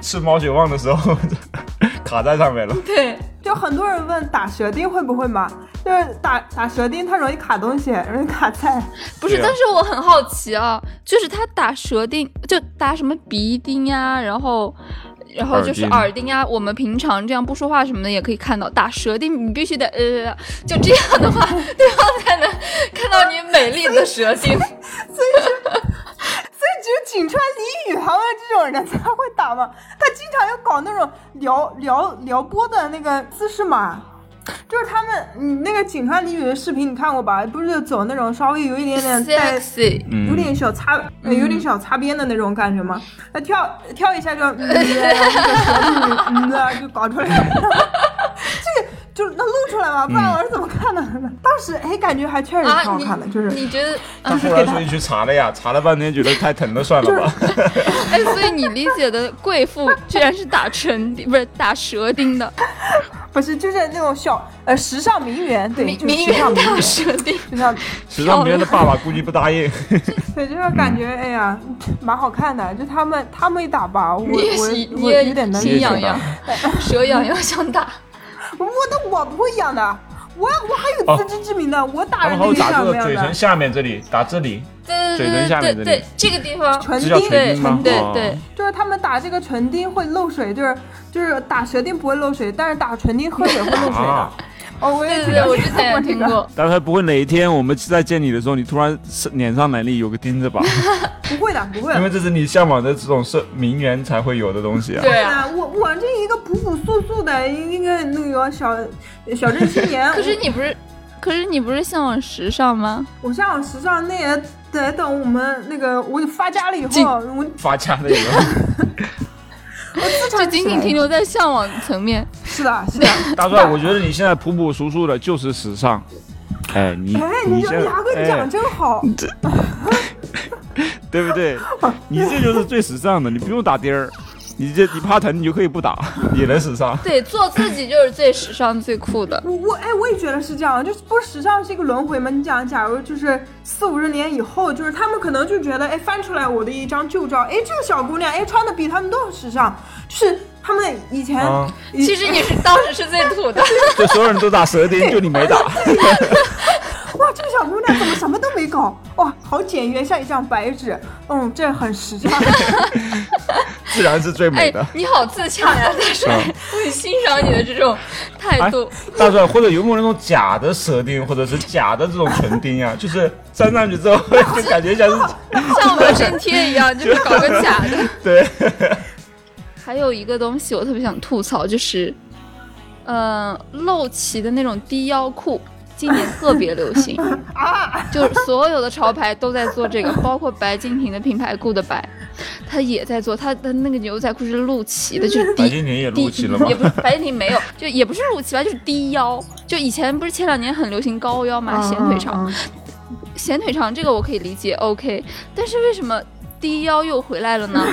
S1: 吃毛血旺的时候 卡在上面了。
S2: 对，
S3: 就很多人问打舌钉会不会嘛？就是打打舌钉，它容易卡东西，容易卡菜。
S2: 不是，但是我很好奇啊，就是他打舌钉，就打什么鼻钉呀，然后。然后就是
S1: 耳钉
S2: 呀，我们平常这样不说话什么的也可以看到。打舌钉，你必须得呃，就这样的话，对方才能看到你美丽的舌钉。
S3: 所以所以只有井川里雨他们这种人才会打嘛。他经常要搞那种撩撩撩拨的那个姿势嘛。就是他们，你那个井川梨雨的视频你看过吧？不是走那种稍微有一点点 带
S2: sexy，
S1: 嗯
S3: 有点小擦，呃有点小擦边的那种感觉吗？他跳跳一下就，嗯，嗯啊就搞出来了，这个就能露出来吗？不然我是怎么看的？当时哎，感觉还确实挺好看的，就是
S2: 你觉得，
S1: 他后来所以去查了呀，查了半天觉得太疼了，算了吧。
S2: 哎，所以你理解的贵妇居然是打唇钉，不是打舌钉的，
S3: 不是就是那种小呃时尚名媛，对，
S2: 名
S3: 就是
S2: 名媛打
S3: 时尚名媛，
S2: 舌钉。
S3: 时尚
S1: 时尚名媛的爸爸估计不答应。
S3: 对，就是感觉哎呀蛮好看的，就他们他们一打吧，我我我
S2: 也
S3: 有点能
S2: 心
S3: 理解
S2: 痒痒，蛇痒痒想打。
S3: 我那我不会痒的，我我还有自知之明的，我打人那个
S1: 们还会打这
S3: 痒不痒的
S1: 个嘴唇？下面这里，打这里，
S2: 对
S1: 嘴唇下面这里。
S2: 对对，这个地方，
S3: 唇钉
S1: 唇钉
S2: 对对，
S3: 就是他们打这个唇钉会漏水，就是就是打舌钉不会漏水，但是打唇钉喝水会漏水的。
S1: 啊。
S3: 哦，我也
S2: 对对对，
S3: 听
S2: 我之前也 听
S3: 这个，
S2: 过。
S1: 但是不会哪一天我们在见你的时候，你突然脸上哪里有个钉子吧？
S3: 不会的，不会的。
S1: 因为这是你向往的这种是名媛才会有的东西啊。
S2: 对啊，
S3: 啊，我我这一个朴朴素素的一个那个小小镇青年，
S2: 可是你不是，可是你不是向往时尚吗？
S3: 我向往时尚，那也得等我们那个我发家了以后，我
S1: 发家的一个。
S3: 我自
S2: 就仅仅停留在向往层面。
S3: 是的，是的。
S1: 大帅，我觉得你现在普朴素素的就是时尚。哎，你
S3: 哎，你
S1: 这个
S3: 牙哥讲
S1: 的，
S3: 真好，
S1: 对不对？你这就是最时尚的，你不用打钉儿，你这你怕疼你就可以不打，也能时尚。
S2: 对，做自己就是最时尚、最酷的。
S3: 我我哎，我也觉得是这样，就是不是时尚是一个轮回嘛？你讲，假如就是四五十年以后，就是他们可能就觉得，哎，翻出来我的一张旧照，哎，这个小姑娘，哎，穿的比他们都时尚，就是他们以前，
S1: 啊
S2: 其实你是当时是最 土的，
S1: 就所有人都打舌钉，就你没打。
S3: 哇，这个小姑娘怎么什么都没搞？哇，好简约，像一张白纸，嗯，这很时尚。
S1: 自然是最美
S2: 哎
S1: 的。，
S2: 你好自洽呀，大帅，我很欣赏你的这种态
S1: 哎
S2: 度。，
S1: 大帅，或者有没有那种假的舌钉，或者是假的这种唇钉啊？就是粘上去之后，就感觉像是
S2: 像纹身贴一样，就是搞个假的。
S1: 对。
S2: 还有一个东西我特别想吐槽，就是，呃，露脐的那种低腰裤，今年特别流行，就是所有的潮牌都在做这个，包括白敬亭的品牌顾的白，他也在做，他的那个牛仔裤是露脐的，就是 低
S1: 白敬亭也
S2: 低
S1: 露脐了吗？
S2: 也不是白敬亭没有，就也不是露脐吧，就是低腰。就以前不是前两年很流行高腰嘛，显腿长，
S3: 嗯，
S2: 显腿长这个我可以理解，OK，但是为什么低腰又回来了呢？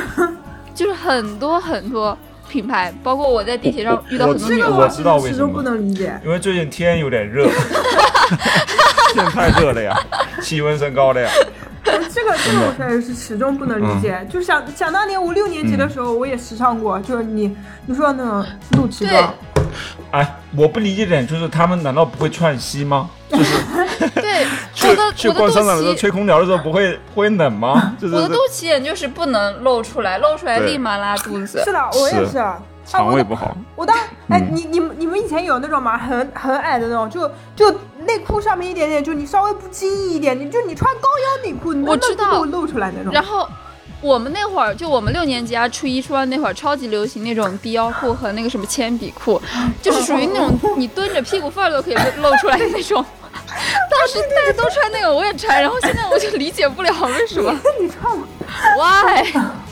S2: 就是很多很多品牌，包括我在地铁上遇到很多
S3: 这个
S2: 女孩，
S1: 我知道为什么
S3: 始终不能理解。
S1: 因为最近天有点热，天太热了呀，气温升高了呀。
S3: 这个这个我确实是始终不能理解。
S1: 嗯
S3: 就想想当年我六年级的时候，我也时尚过，就是你你说那种露脐装，
S1: 哎，我不理解点就是他们难道不会串西吗？就是
S2: 对，
S1: 去
S2: 我的
S1: 去
S2: 我的肚
S1: 逛商场的时候，吹空调的时候不会不会冷吗？就是
S2: 我的肚脐眼就是不能露出来，露出来立马拉肚子
S3: 是。的，我也
S1: 是
S3: 是。
S1: 肠胃不好。
S3: 我当哎，
S1: 嗯
S3: 你你们你们以前有那种吗？很很矮的那种，就就内裤上面一点点，就你稍微不经意一点，你就你穿高腰内裤，你
S2: 知道
S3: 露出来那种。
S2: 然后我们那会儿就我们六年级啊，初一初二那会儿超级流行那种低腰裤和那个什么铅笔裤，就是属于那种你蹲着屁股缝儿都可以露出来的那种。当时大家都穿那个，我也穿，然后现在我就理解不了为什么
S3: 你穿吗？
S2: ，why？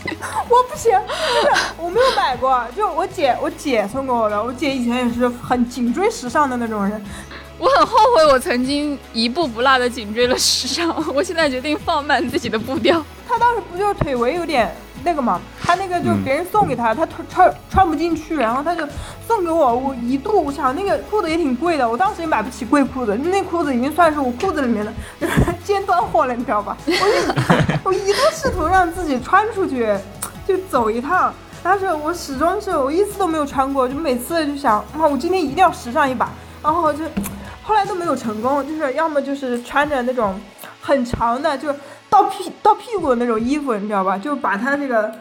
S3: 我不行，就是我没有买过，就我姐我姐送给我的。我姐以前也是很紧追时尚的那种人，
S2: 我很后悔我曾经一步不落的紧追了时尚，我现在决定放慢自己的步调。
S3: 她当时不就是腿围有点那个嘛？他那个就
S1: 嗯
S3: 别人送给他，他穿穿穿不进去，然后他就送给我。我一度我想那个裤子也挺贵的，我当时也买不起贵裤子，那裤子已经算是我裤子里面的就 是尖端货了，你知道吧？我一 我一度试图让自己穿出去，就走一趟。但是我始终是我一次都没有穿过，就每次就想，啊，我今天一定要时尚一把，然后就后来都没有成功，就是要么就是穿着那种很长的，就到屁到屁股的那种衣服，你知道吧？就把他那个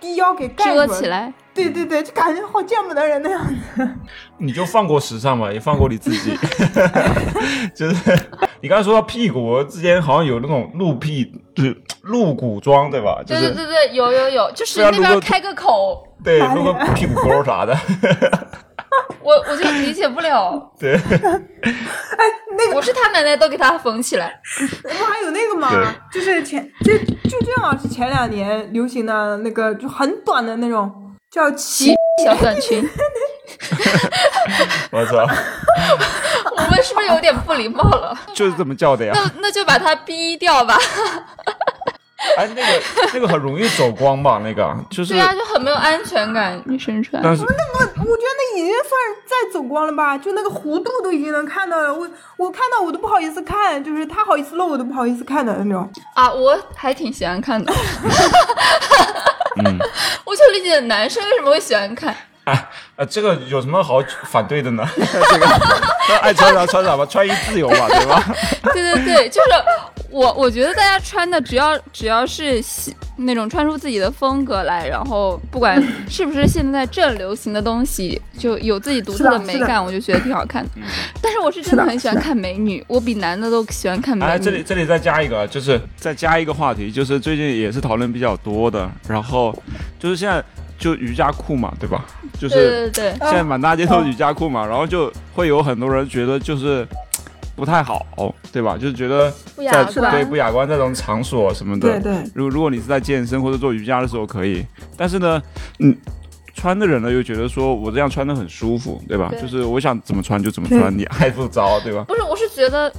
S3: 低腰给盖住
S2: 遮起。来，
S3: 对对对，就感觉好见不得人的样子。
S1: 你就放过时尚吧，也放过你自己。就是你刚才说到屁股，我之前好像有那种露屁，就是露骨装，对吧？就是
S2: 对对对对，有有有，就是那边开个口，
S1: 对露个屁股沟啥的。
S2: 我我就理解不了。
S1: 对，哎
S3: 那个
S2: 我是他奶奶都给他缝起来，
S3: 不还有那个
S1: 吗，
S3: 就是前就就正好是前两年流行的那个，就很短的那种叫齐
S2: 齐小短裙，
S1: 我操，
S2: 我们是不是有点不礼貌了？
S1: 就是这么叫的呀。
S2: 那那就把它逼掉吧。
S1: 哎，那个那个很容易走光吧？那个就是
S2: 对，啊，就很没有安全感，女生穿。
S1: 但是
S3: 我觉得那已经算是再走光了吧，就那个弧度都已经能看到了。我我看到我都不好意思看，就是他好意思露，我都不好意思看的那种。
S2: 啊，我还挺喜欢看的。
S1: 嗯，
S2: 我就理解男生为什么会喜欢看。
S1: 哎，呃，这个有什么好反对的呢？这个那爱穿啥穿啥吧，穿衣自由嘛，对吧？
S2: 对对对，就是我，我觉得大家穿的只要只要是喜那种穿出自己的风格来，然后不管是不是现在正流行的东西，就有自己独特的美感，我就觉得挺好看的。但是我是真
S3: 的
S2: 的很喜欢看美女，我比男的都喜欢看美
S1: 哎，
S2: 女。
S1: 这里这里再加一个，就是再加一个话题，就是最近也是讨论比较多的，然后就是现在就瑜伽裤嘛，对吧？就是
S2: 对对对，
S1: 现在满大街都是瑜伽裤嘛，然后就会有很多人觉得就是 不太好，对吧？就是觉得
S2: 不雅
S1: 在对不。雅观这种场所什么的，
S3: 对对，
S1: 如如果你是在健身或者做瑜伽的时候可以，但是呢，嗯，穿的人呢又觉得说我这样穿的很舒服，对吧？
S2: 对
S1: 就是我想怎么穿就怎么穿，你爱不着，对吧？
S2: 不是，我是觉得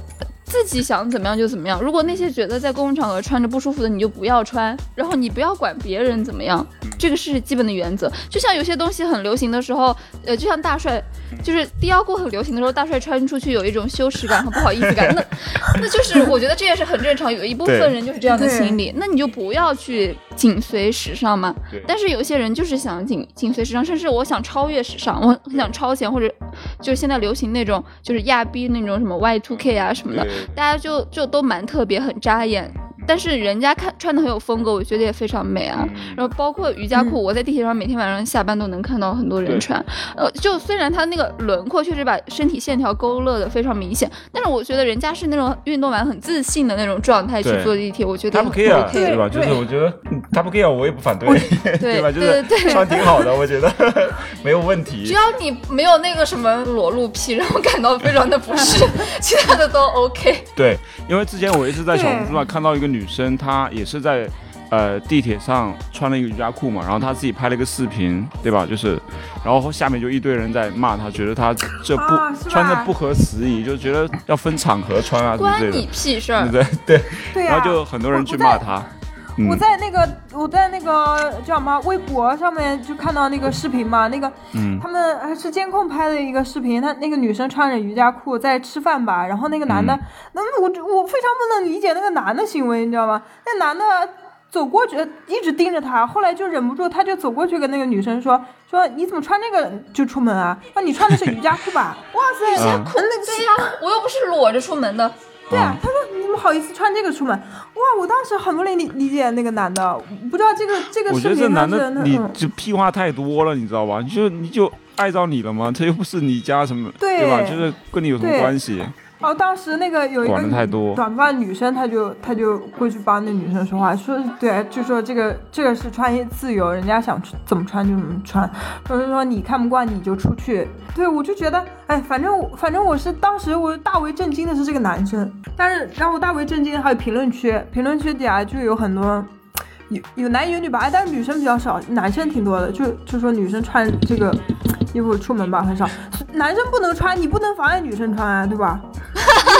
S2: 自己想怎么样就怎么样。如果那些觉得在公共场合穿着不舒服的，你就不要穿，然后你不要管别人怎么样，这个是基本的原则。就像有些东西很流行的时候，呃，就像大帅，就是低腰裤很流行的时候，大帅穿出去有一种羞耻感和不好意思感，那 那就是我觉得这也是很正常，有一部分人就是这样的心理，那你就不要去紧随时尚嘛。但是有些人就是想紧紧随时尚，甚至我想超越时尚，我很想超前，或者就是现在流行那种就是亚逼那种什么 Y two K 啊什么的，大家就就都蛮特别，很扎眼。但是人家看穿的很有风格，我觉得也非常美啊。然后包括瑜伽裤，我在地铁上每天晚上下班都能看到很多人穿。呃，就虽然它那个轮廓确实把身体线条勾勒的非常明显，但是我觉得人家是那种运动完很自信的那种状态去
S1: 对
S2: 坐地铁，我觉得
S1: 他不
S2: care，OK
S1: 对吧？就是我觉得嗯他不 care，我也不反对，
S2: 对
S1: 吧？就
S2: 对对
S1: 穿挺好的，我觉得没有问题
S2: 只。要你没有那个什么裸露癖，让我感到非常的不适，其他的都 OK。
S1: 对，因为之前我一直在小红书上看到一个女生，她也是在呃地铁上穿了一个瑜伽裤嘛，然后她自己拍了一个视频，对吧？就是，然后下面就一堆人在骂她，觉得她这不、
S3: 啊
S1: 穿着不合时宜，就觉得要分场合穿啊什么之类的，
S2: 关你屁事儿！
S1: 对对对，然后就很多人去骂她。嗯
S3: 我在那个我在那个叫什么微博上面就看到那个视频嘛，那个
S1: 嗯
S3: 他们呃是监控拍的一个视频，他那个女生穿着瑜伽裤在吃饭吧，然后那个男的，
S1: 嗯
S3: 那、我我非常不能理解那个男的行为，你知道吗？那男的。走过去，一直盯着她，后来就忍不住，他就走过去跟那个女生说：“说你怎么穿这个就出门啊？啊你穿的是瑜伽裤吧？哇塞，
S2: 对呀、我又不是裸着出门的。
S3: 对啊，他说你怎么好意思穿这个出门？哇，我当时很不能理理解那个男的，不知道这个这个
S1: 我觉得这
S3: 视频他是
S1: 男的你就屁话太多了，你知道吧？你就你就碍着你了吗？这又不是你家什么，
S3: 对
S1: 吧？就是跟你有什么关系？
S3: 然后当时那个有一个
S1: 太多
S3: 短发女生，她就她就会去帮那女生说话，说对，就说这个这个是穿衣自由，人家想怎么穿就怎么穿，或者说你看不惯你就出去。对我就觉得，哎，反正我反正我是当时我大为震惊的是这个男生，但是让我大为震惊的还有评论区，评论区底下就有很多。有有男有女吧，哎但是女生比较少，男生挺多的。就就说女生穿这个衣服出门吧很少，男生不能穿，你不能妨碍女生穿啊，对吧？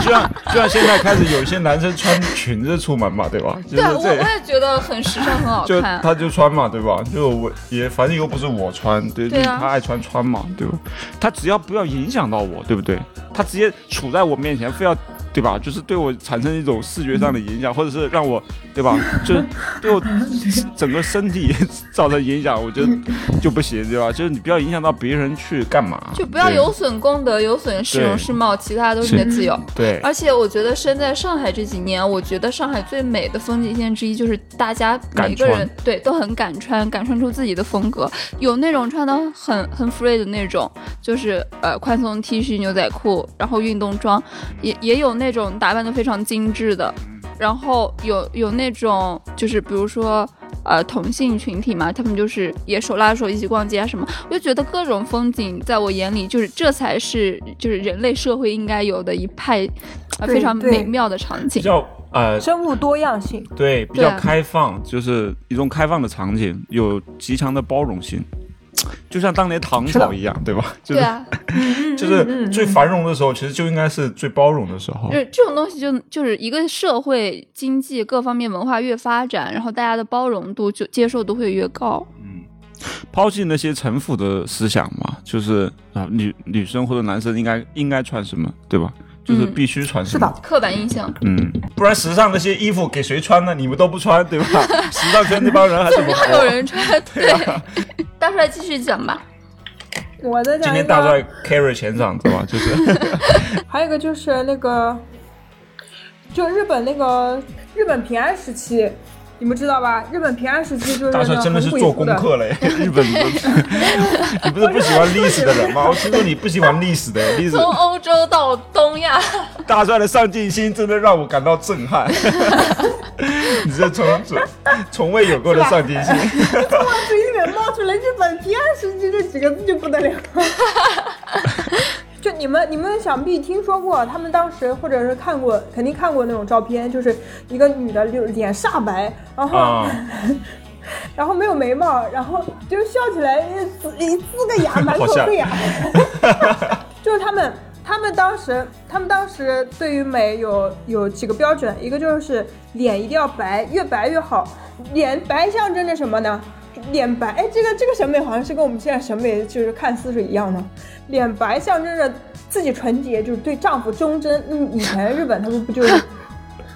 S1: 就像就像现在开始有一些男生穿裙子出门嘛，对吧？就
S2: 对啊，我我。也觉得很时尚，很好
S1: 就
S2: 看。
S1: 他就穿嘛，对吧？就我也反正又不是我穿，对，
S2: 对啊
S1: 他爱穿穿嘛，对吧？他只要不要影响到我，对不对？他直接处在我面前，非要对吧？就是对我产生一种视觉上的影响，或者是让我对吧？就是对我整个身体造成影响，我觉得就不行，对吧？就是你不要影响到别人去干嘛，
S2: 就不要有损公德，有损市容市貌，其他都是你的自由。
S1: 对
S2: 而且我觉得身在上海这几年，我觉得上海最美的风景线之一就是大家每个人对都很敢穿，敢穿出自己的风格。有那种穿的很很 free 的那种，就是呃宽松 T 恤、牛仔裤，然后运动装，也也有那种打扮的非常精致的，然后有有那种就是比如说。呃，同性群体嘛，他们就是也手拉手一起逛街啊什么，我就觉得各种风景在我眼里，就是这才是就是人类社会应该有的一派呃非常美妙的场
S1: 比
S2: 景。
S1: 较呃
S3: 生物多样性。
S1: 对比较开放，就是一种开放的场景，有极强的包容性，就像当年唐朝一样，对吧？就是
S2: 对啊，
S1: 就是最繁荣的时候，其实就应该是最包容的时候
S2: 就。是这种东西就就是一个社会经济各方面文化越发展，然后大家的包容度就接受度会越高。
S1: 抛弃那些城府的思想嘛，就是啊，女女生或者男生应该应该穿什么，对吧？就是
S2: 嗯
S1: 必须穿什
S3: 是
S1: 么。
S3: 的，
S2: 刻板印象，
S1: 嗯，不然时尚那些衣服给谁穿呢？你们都不穿，对吧？时尚圈那帮人还怎么
S2: 还有？人穿，对，大帅继续讲吧。
S3: 我在
S1: 今
S3: 讲今
S1: 天大帅 carry 全场，对吧？就是
S3: 还有一个就是那个，就日本那个日本平安时期，你们知道吧？日本平安时期就是
S1: 大帅真的是做功课嘞。日本，你 不你不是不喜欢历史的人吗？我听说你不喜欢历史的，历史
S2: 从欧洲到东亚，
S1: 大帅的上进心真的让我感到震撼。你这从从从未有过的上进心。
S3: 我嘴里面冒出来“日本平安时期”这几个字就不得了。就你们，你们想必听说过，他们当时或者是看过，肯定看过那种照片，就是一个女的，就是脸煞白，然后、
S1: 啊，
S3: 然后没有眉毛，然后就是笑起来一呲一呲个牙，满口
S1: 好像
S3: 慧牙。就是他们，他们当时，他们当时对于美有有几个标准，一个就是脸一定要白，越白越好。脸白象征着什么呢？脸白，哎，这个这个审美好像是跟我们现在审美就是看似是一样的。脸白象征着自己纯洁，就是对丈夫忠贞。嗯，以前日本他们不就是，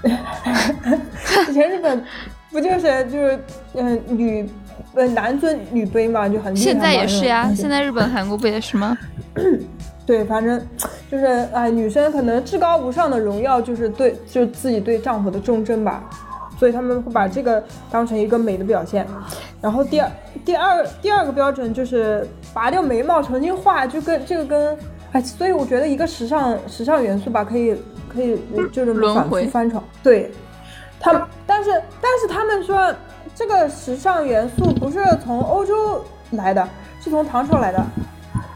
S3: 以前日本不就是就是嗯、呃女呃男尊女卑嘛，就很厉害
S2: 现在也是呀，现在日本、韩国不也是吗？
S3: 对，反正就是哎，女生可能至高无上的荣耀就是对，就是自己对丈夫的忠贞吧，所以他们会把这个当成一个美的表现。然后第二第二第二个标准就是拔掉眉毛重新画，就跟这个跟哎，所以我觉得一个时尚时尚元素吧，可以可以就是反复翻炒。对，他们但是但是他们说这个时尚元素不是从欧洲来的，是从唐朝来的，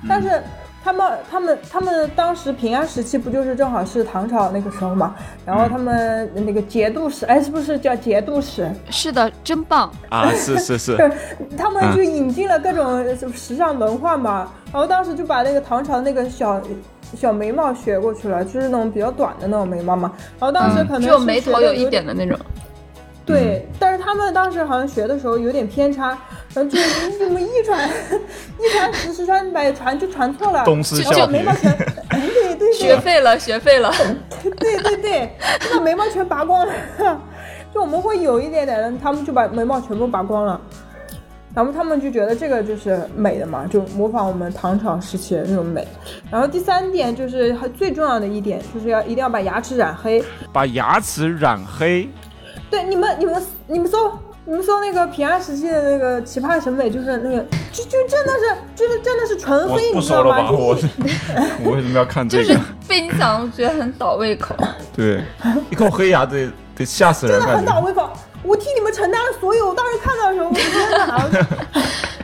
S3: 但是。他们他们他们当时平安时期不就是正好是唐朝那个时候嘛？然后他们那个节度使，哎，是不是叫节度使？
S2: 是的，真棒。
S1: 啊，是是是，
S3: 他们就引进了各种时尚文化嘛。然后当时就把那个唐朝那个小小眉毛学过去了，就是那种比较短的那种眉毛嘛。然后当时可能
S2: 只有
S3: 是
S2: 眉头有一点的那种。
S3: 对，但是他们当时好像学的时候有点偏差，然后就你们一传一传十，十传百，传就传错了，
S1: 东施
S2: 就
S1: 效颦
S3: 眉毛。全，哎对对
S2: 学
S3: 对，
S2: 废了，学废了。
S3: 对对对，就把眉毛全拔光了。就我们会有一点点人，他们就把眉毛全部拔光了。然后他们就觉得这个就是美的嘛，就模仿我们唐朝时期的那种美。然后第三点就是最重要的一点，就是要一定要把牙齿染黑。
S1: 把牙齿染黑？
S3: 对，你们你们你们搜你们说那个平安时期的那个奇葩审美，就是那个就就真的是就是真的是纯黑，
S1: 你
S3: 知道吗？
S1: 我我为什么要看这个？
S2: 就是被你讲，我觉得很倒胃口。
S1: 对，一口黑牙得得吓死人，
S3: 真的很倒胃口。我替你们承担了所有。我当时看到的时候，我天哪！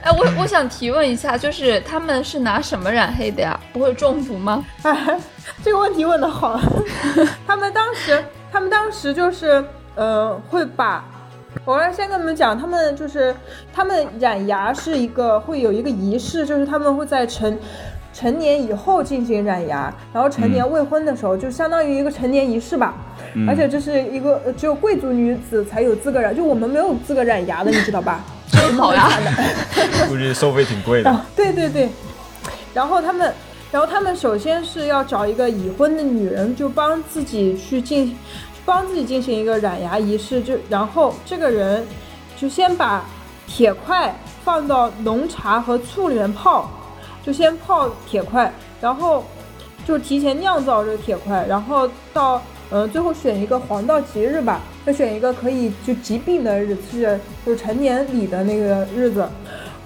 S2: 哎，我我想提问一下，就是他们是拿什么染黑的呀？不会中毒吗？
S3: 哎，这个问题问的好。他们当时，他们当时就是，呃，会把，我来先跟你们讲，他们就是他们染牙是一个会有一个仪式，就是他们会在成成年以后进行染牙，然后成年未婚的时候，就相当于一个成年仪式吧。而且这是一个只有贵族女子才有资格染，就我们没有资格染牙的，你知道吧？
S2: 真好呀！
S1: 估计收费挺贵的。
S3: 对对对，然后他们，然后他们首先是要找一个已婚的女人，就帮自己去进，帮自己进行一个染牙仪式。就然后这个人就先把铁块放到浓茶和醋里面泡，就先泡铁块，然后就提前酿造这个铁块，然后到。嗯，最后选一个黄道吉日吧，再选一个可以就疾病的日子，是就是成年礼的那个日子，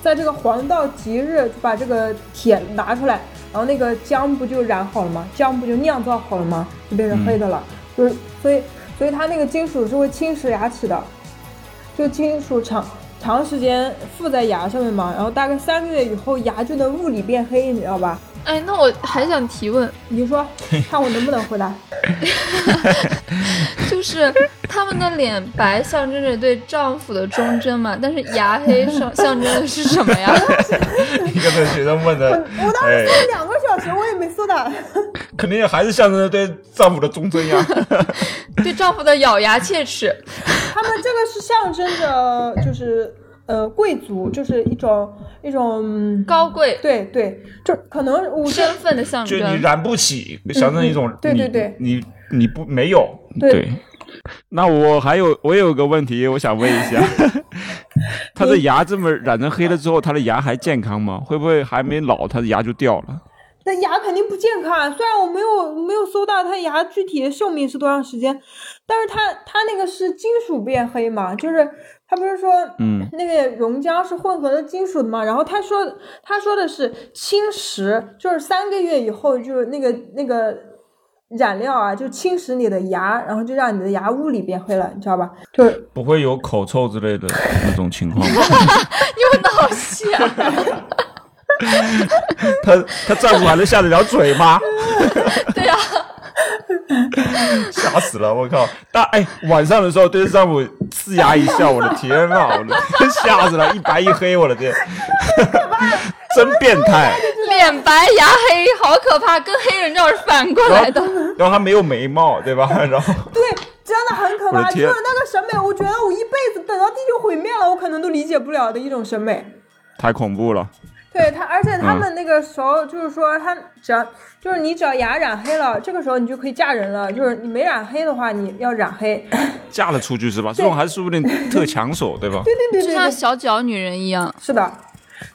S3: 在这个黄道吉日就把这个铁拿出来，然后那个姜不就染好了吗？姜不就酿造好了吗？就变成黑的了。就是所以所以它那个金属是会侵蚀牙齿的，就金属长长时间附在牙上面嘛，然后大概三个月以后牙就能物理变黑，你知道吧？
S2: 哎，那我还想提问，
S3: 你说，看我能不能回答？
S2: 就是他们的脸白象征着对丈夫的忠贞嘛，但是牙黑象象征的是什么呀？
S1: 一个被学生问的，
S3: 我当时搜两个小时，我也没搜到。
S1: 肯定还是象征着对丈夫的忠贞呀，
S2: 对丈夫的咬牙切齿。
S3: 他们这个是象征着，就是。呃，贵族就是一种一种
S2: 高贵，
S3: 对对，就可能
S2: 身份的象征，
S1: 就你染不起，象征一种，
S3: 对对对，
S1: 你你不没有，
S3: 对。
S1: 那我还有我有个问题，我想问一下，他的牙这么染成黑了之后，他的牙还健康吗？会不会还没老，他的牙就掉了？
S3: 那牙肯定不健康，虽然我没有没有搜到他牙具体的寿命是多长时间，但是他他那个是金属变黑嘛，就是他不是说，嗯，那个溶胶是混合的金属的嘛，然后他说他说的是侵蚀，就是三个月以后就是那个那个染料啊就侵蚀你的牙，然后就让你的牙物理变黑了，你知道吧？就是
S1: 不会有口臭之类的那种情况吗？
S2: 你问的好细啊！
S1: 他他丈夫还能下得了嘴吗？
S2: 对呀，
S1: 吓死了！我靠，大哎，晚上的时候对着丈夫呲牙一笑，我的天呐，我的天，吓死了，一白一黑，我的天，真变态！
S2: 脸白牙黑，好可怕，跟黑人照是反过来的。
S1: 然后他没有眉毛，对吧？然后
S3: 对，真的很可怕。就是那个审美，我觉得我一辈子等到地球毁灭了，我可能都理解不了的一种审美。
S1: 太恐怖了。
S3: 对他，而且他们那个时候就是说，他只要就是你只要牙染黑了，这个时候你就可以嫁人了。就是你没染黑的话，你要染黑，
S1: 嫁了出去是吧？这种还是说不定特抢手，对吧？
S3: 对对对，
S2: 就像小脚女人一样。
S3: 是的，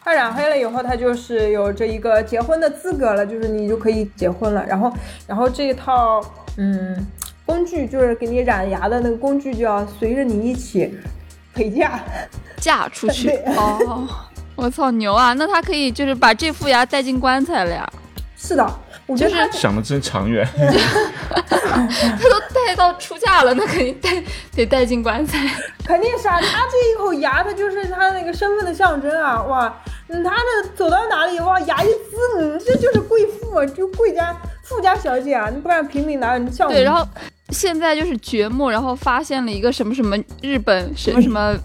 S3: 他染黑了以后，他就是有这一个结婚的资格了，就是你就可以结婚了。然后，然后这一套嗯工具，就是给你染牙的那个工具，就要随着你一起陪嫁，
S2: 嫁出去 哦。我操牛啊！那他可以就是把这副牙带进棺材了呀？
S3: 是的，我觉得
S1: 想的真长远。
S2: 他都带到出嫁了，那肯定带得带进棺材。
S3: 肯定是啊，他这一口牙，他就是他那个身份的象征啊！哇，他的走到哪里哇，牙一呲，嗯，这就是贵妇，就贵家富家小姐啊！你不然平民哪有像？
S2: 对，然后。现在就是掘墓，然后发现了一个什么什么日本什么什么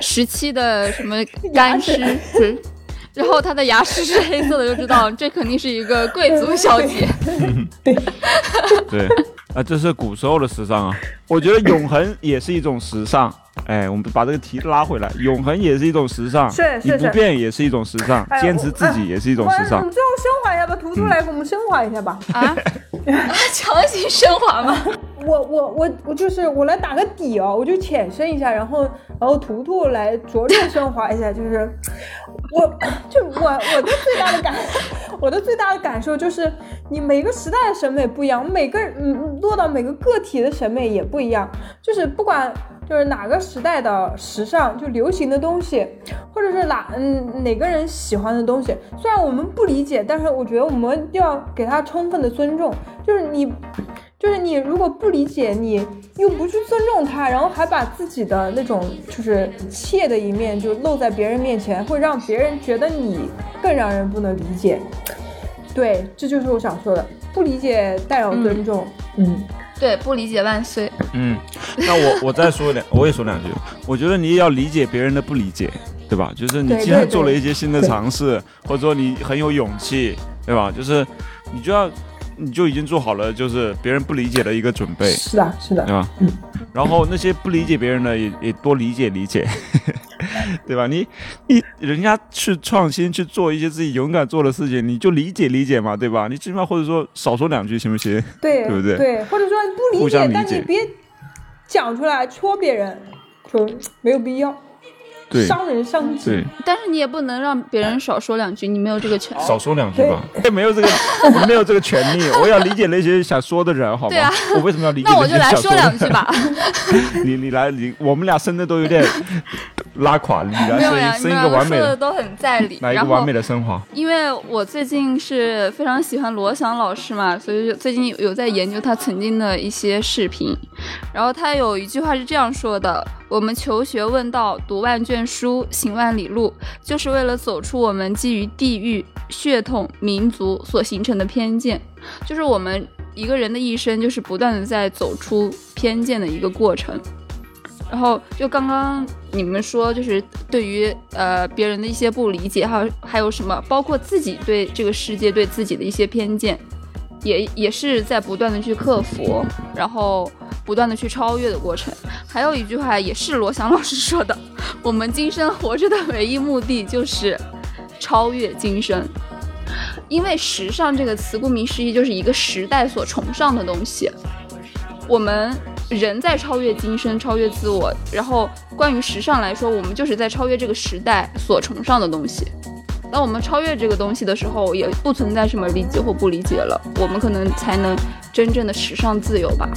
S2: 时期的什么干尸，然后他的牙齿是黑色的，就知道 这肯定是一个贵族小姐。
S3: 对
S1: 对，啊，这是古时候的时尚啊！我觉得永恒也是一种时尚。哎，我们把这个题拉回来，永恒也是一种时尚，
S3: 是
S1: 你不变也是一种时尚，坚持自己也是一种时尚。
S3: 我们最后升华一下吧，图图来给我们升华一下吧。
S2: 啊，强行升华吗？
S3: 我我我我就是我来打个底哦，我就浅深一下，然后然后图图来着重 升华一下，就是我就我我的最大的感，我的最大的感受就是你每个时代的审美不一样，每个嗯落到每个个体的审美也不一样，就是不管。就是哪个时代的时尚就流行的东西，或者是哪嗯哪个人喜欢的东西，虽然我们不理解，但是我觉得我们要给他充分的尊重。就是你，就是你如果不理解，你又不去尊重他，然后还把自己的那种就是怯的一面就露在别人面前，会让别人觉得你更让人不能理解。对，这就是我想说的，不理解但要尊重。嗯。
S2: 对，不理解万岁。
S1: 嗯，那我我再说两，我也说两句。我觉得你也要理解别人的不理解，对吧？就是你既然做了一些新的尝试，或者说你很有勇气，对吧？就是你就要，你就已经做好了，就是别人不理解的一个准备。
S3: 是的，是的，
S1: 对吧？嗯。然后那些不理解别人的，也也多理解理解。对吧？你你人家去创新去做一些自己勇敢做的事情，你就理解理解嘛，对吧？你起码或者说少说两句行不行？
S3: 对，
S1: 对不对？
S3: 对，或者说不理解，但你别讲出来戳别人，就没有必要。伤人伤己，
S2: 但是你也不能让别人少说两句，你没有这个权。
S1: 少说两句吧，也没有这个，我没有这个权利。我要理解那些想说的人，好吗？我为什么要理解？
S2: 那我就来说两句吧。
S1: 你你来，你我们俩生的都有点拉垮，你来生生一个完美
S2: 的，都很在理。
S1: 来一个完美的升华。
S2: 因为我最近是非常喜欢罗翔老师嘛，所以最近有在研究他曾经的一些视频。然后他有一句话是这样说的：“我们求学问道，读万卷。”书行万里路，就是为了走出我们基于地域、血统、民族所形成的偏见。就是我们一个人的一生，就是不断的在走出偏见的一个过程。然后，就刚刚你们说，就是对于呃别人的一些不理解，还有还有什么，包括自己对这个世界、对自己的一些偏见，也也是在不断的去克服，然后。不断的去超越的过程，还有一句话也是罗翔老师说的：我们今生活着的唯一目的就是超越今生。因为时尚这个词，顾名思义就是一个时代所崇尚的东西。我们人在超越今生，超越自我。然后关于时尚来说，我们就是在超越这个时代所崇尚的东西。当我们超越这个东西的时候，也不存在什么理解或不理解了，我们可能才能真正的时尚自由吧。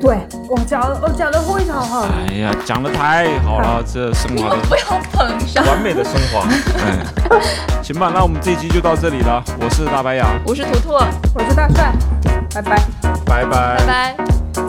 S3: 对我讲，我讲的非常好。
S1: 哎呀，讲的太好了，这升华的
S2: 不要捧上，
S1: 完美的升华。哎，行吧，那我们这一期就到这里了。我是大白羊，
S2: 我是图图，
S3: 我是大帅，拜拜，
S1: 拜拜，
S2: 拜拜。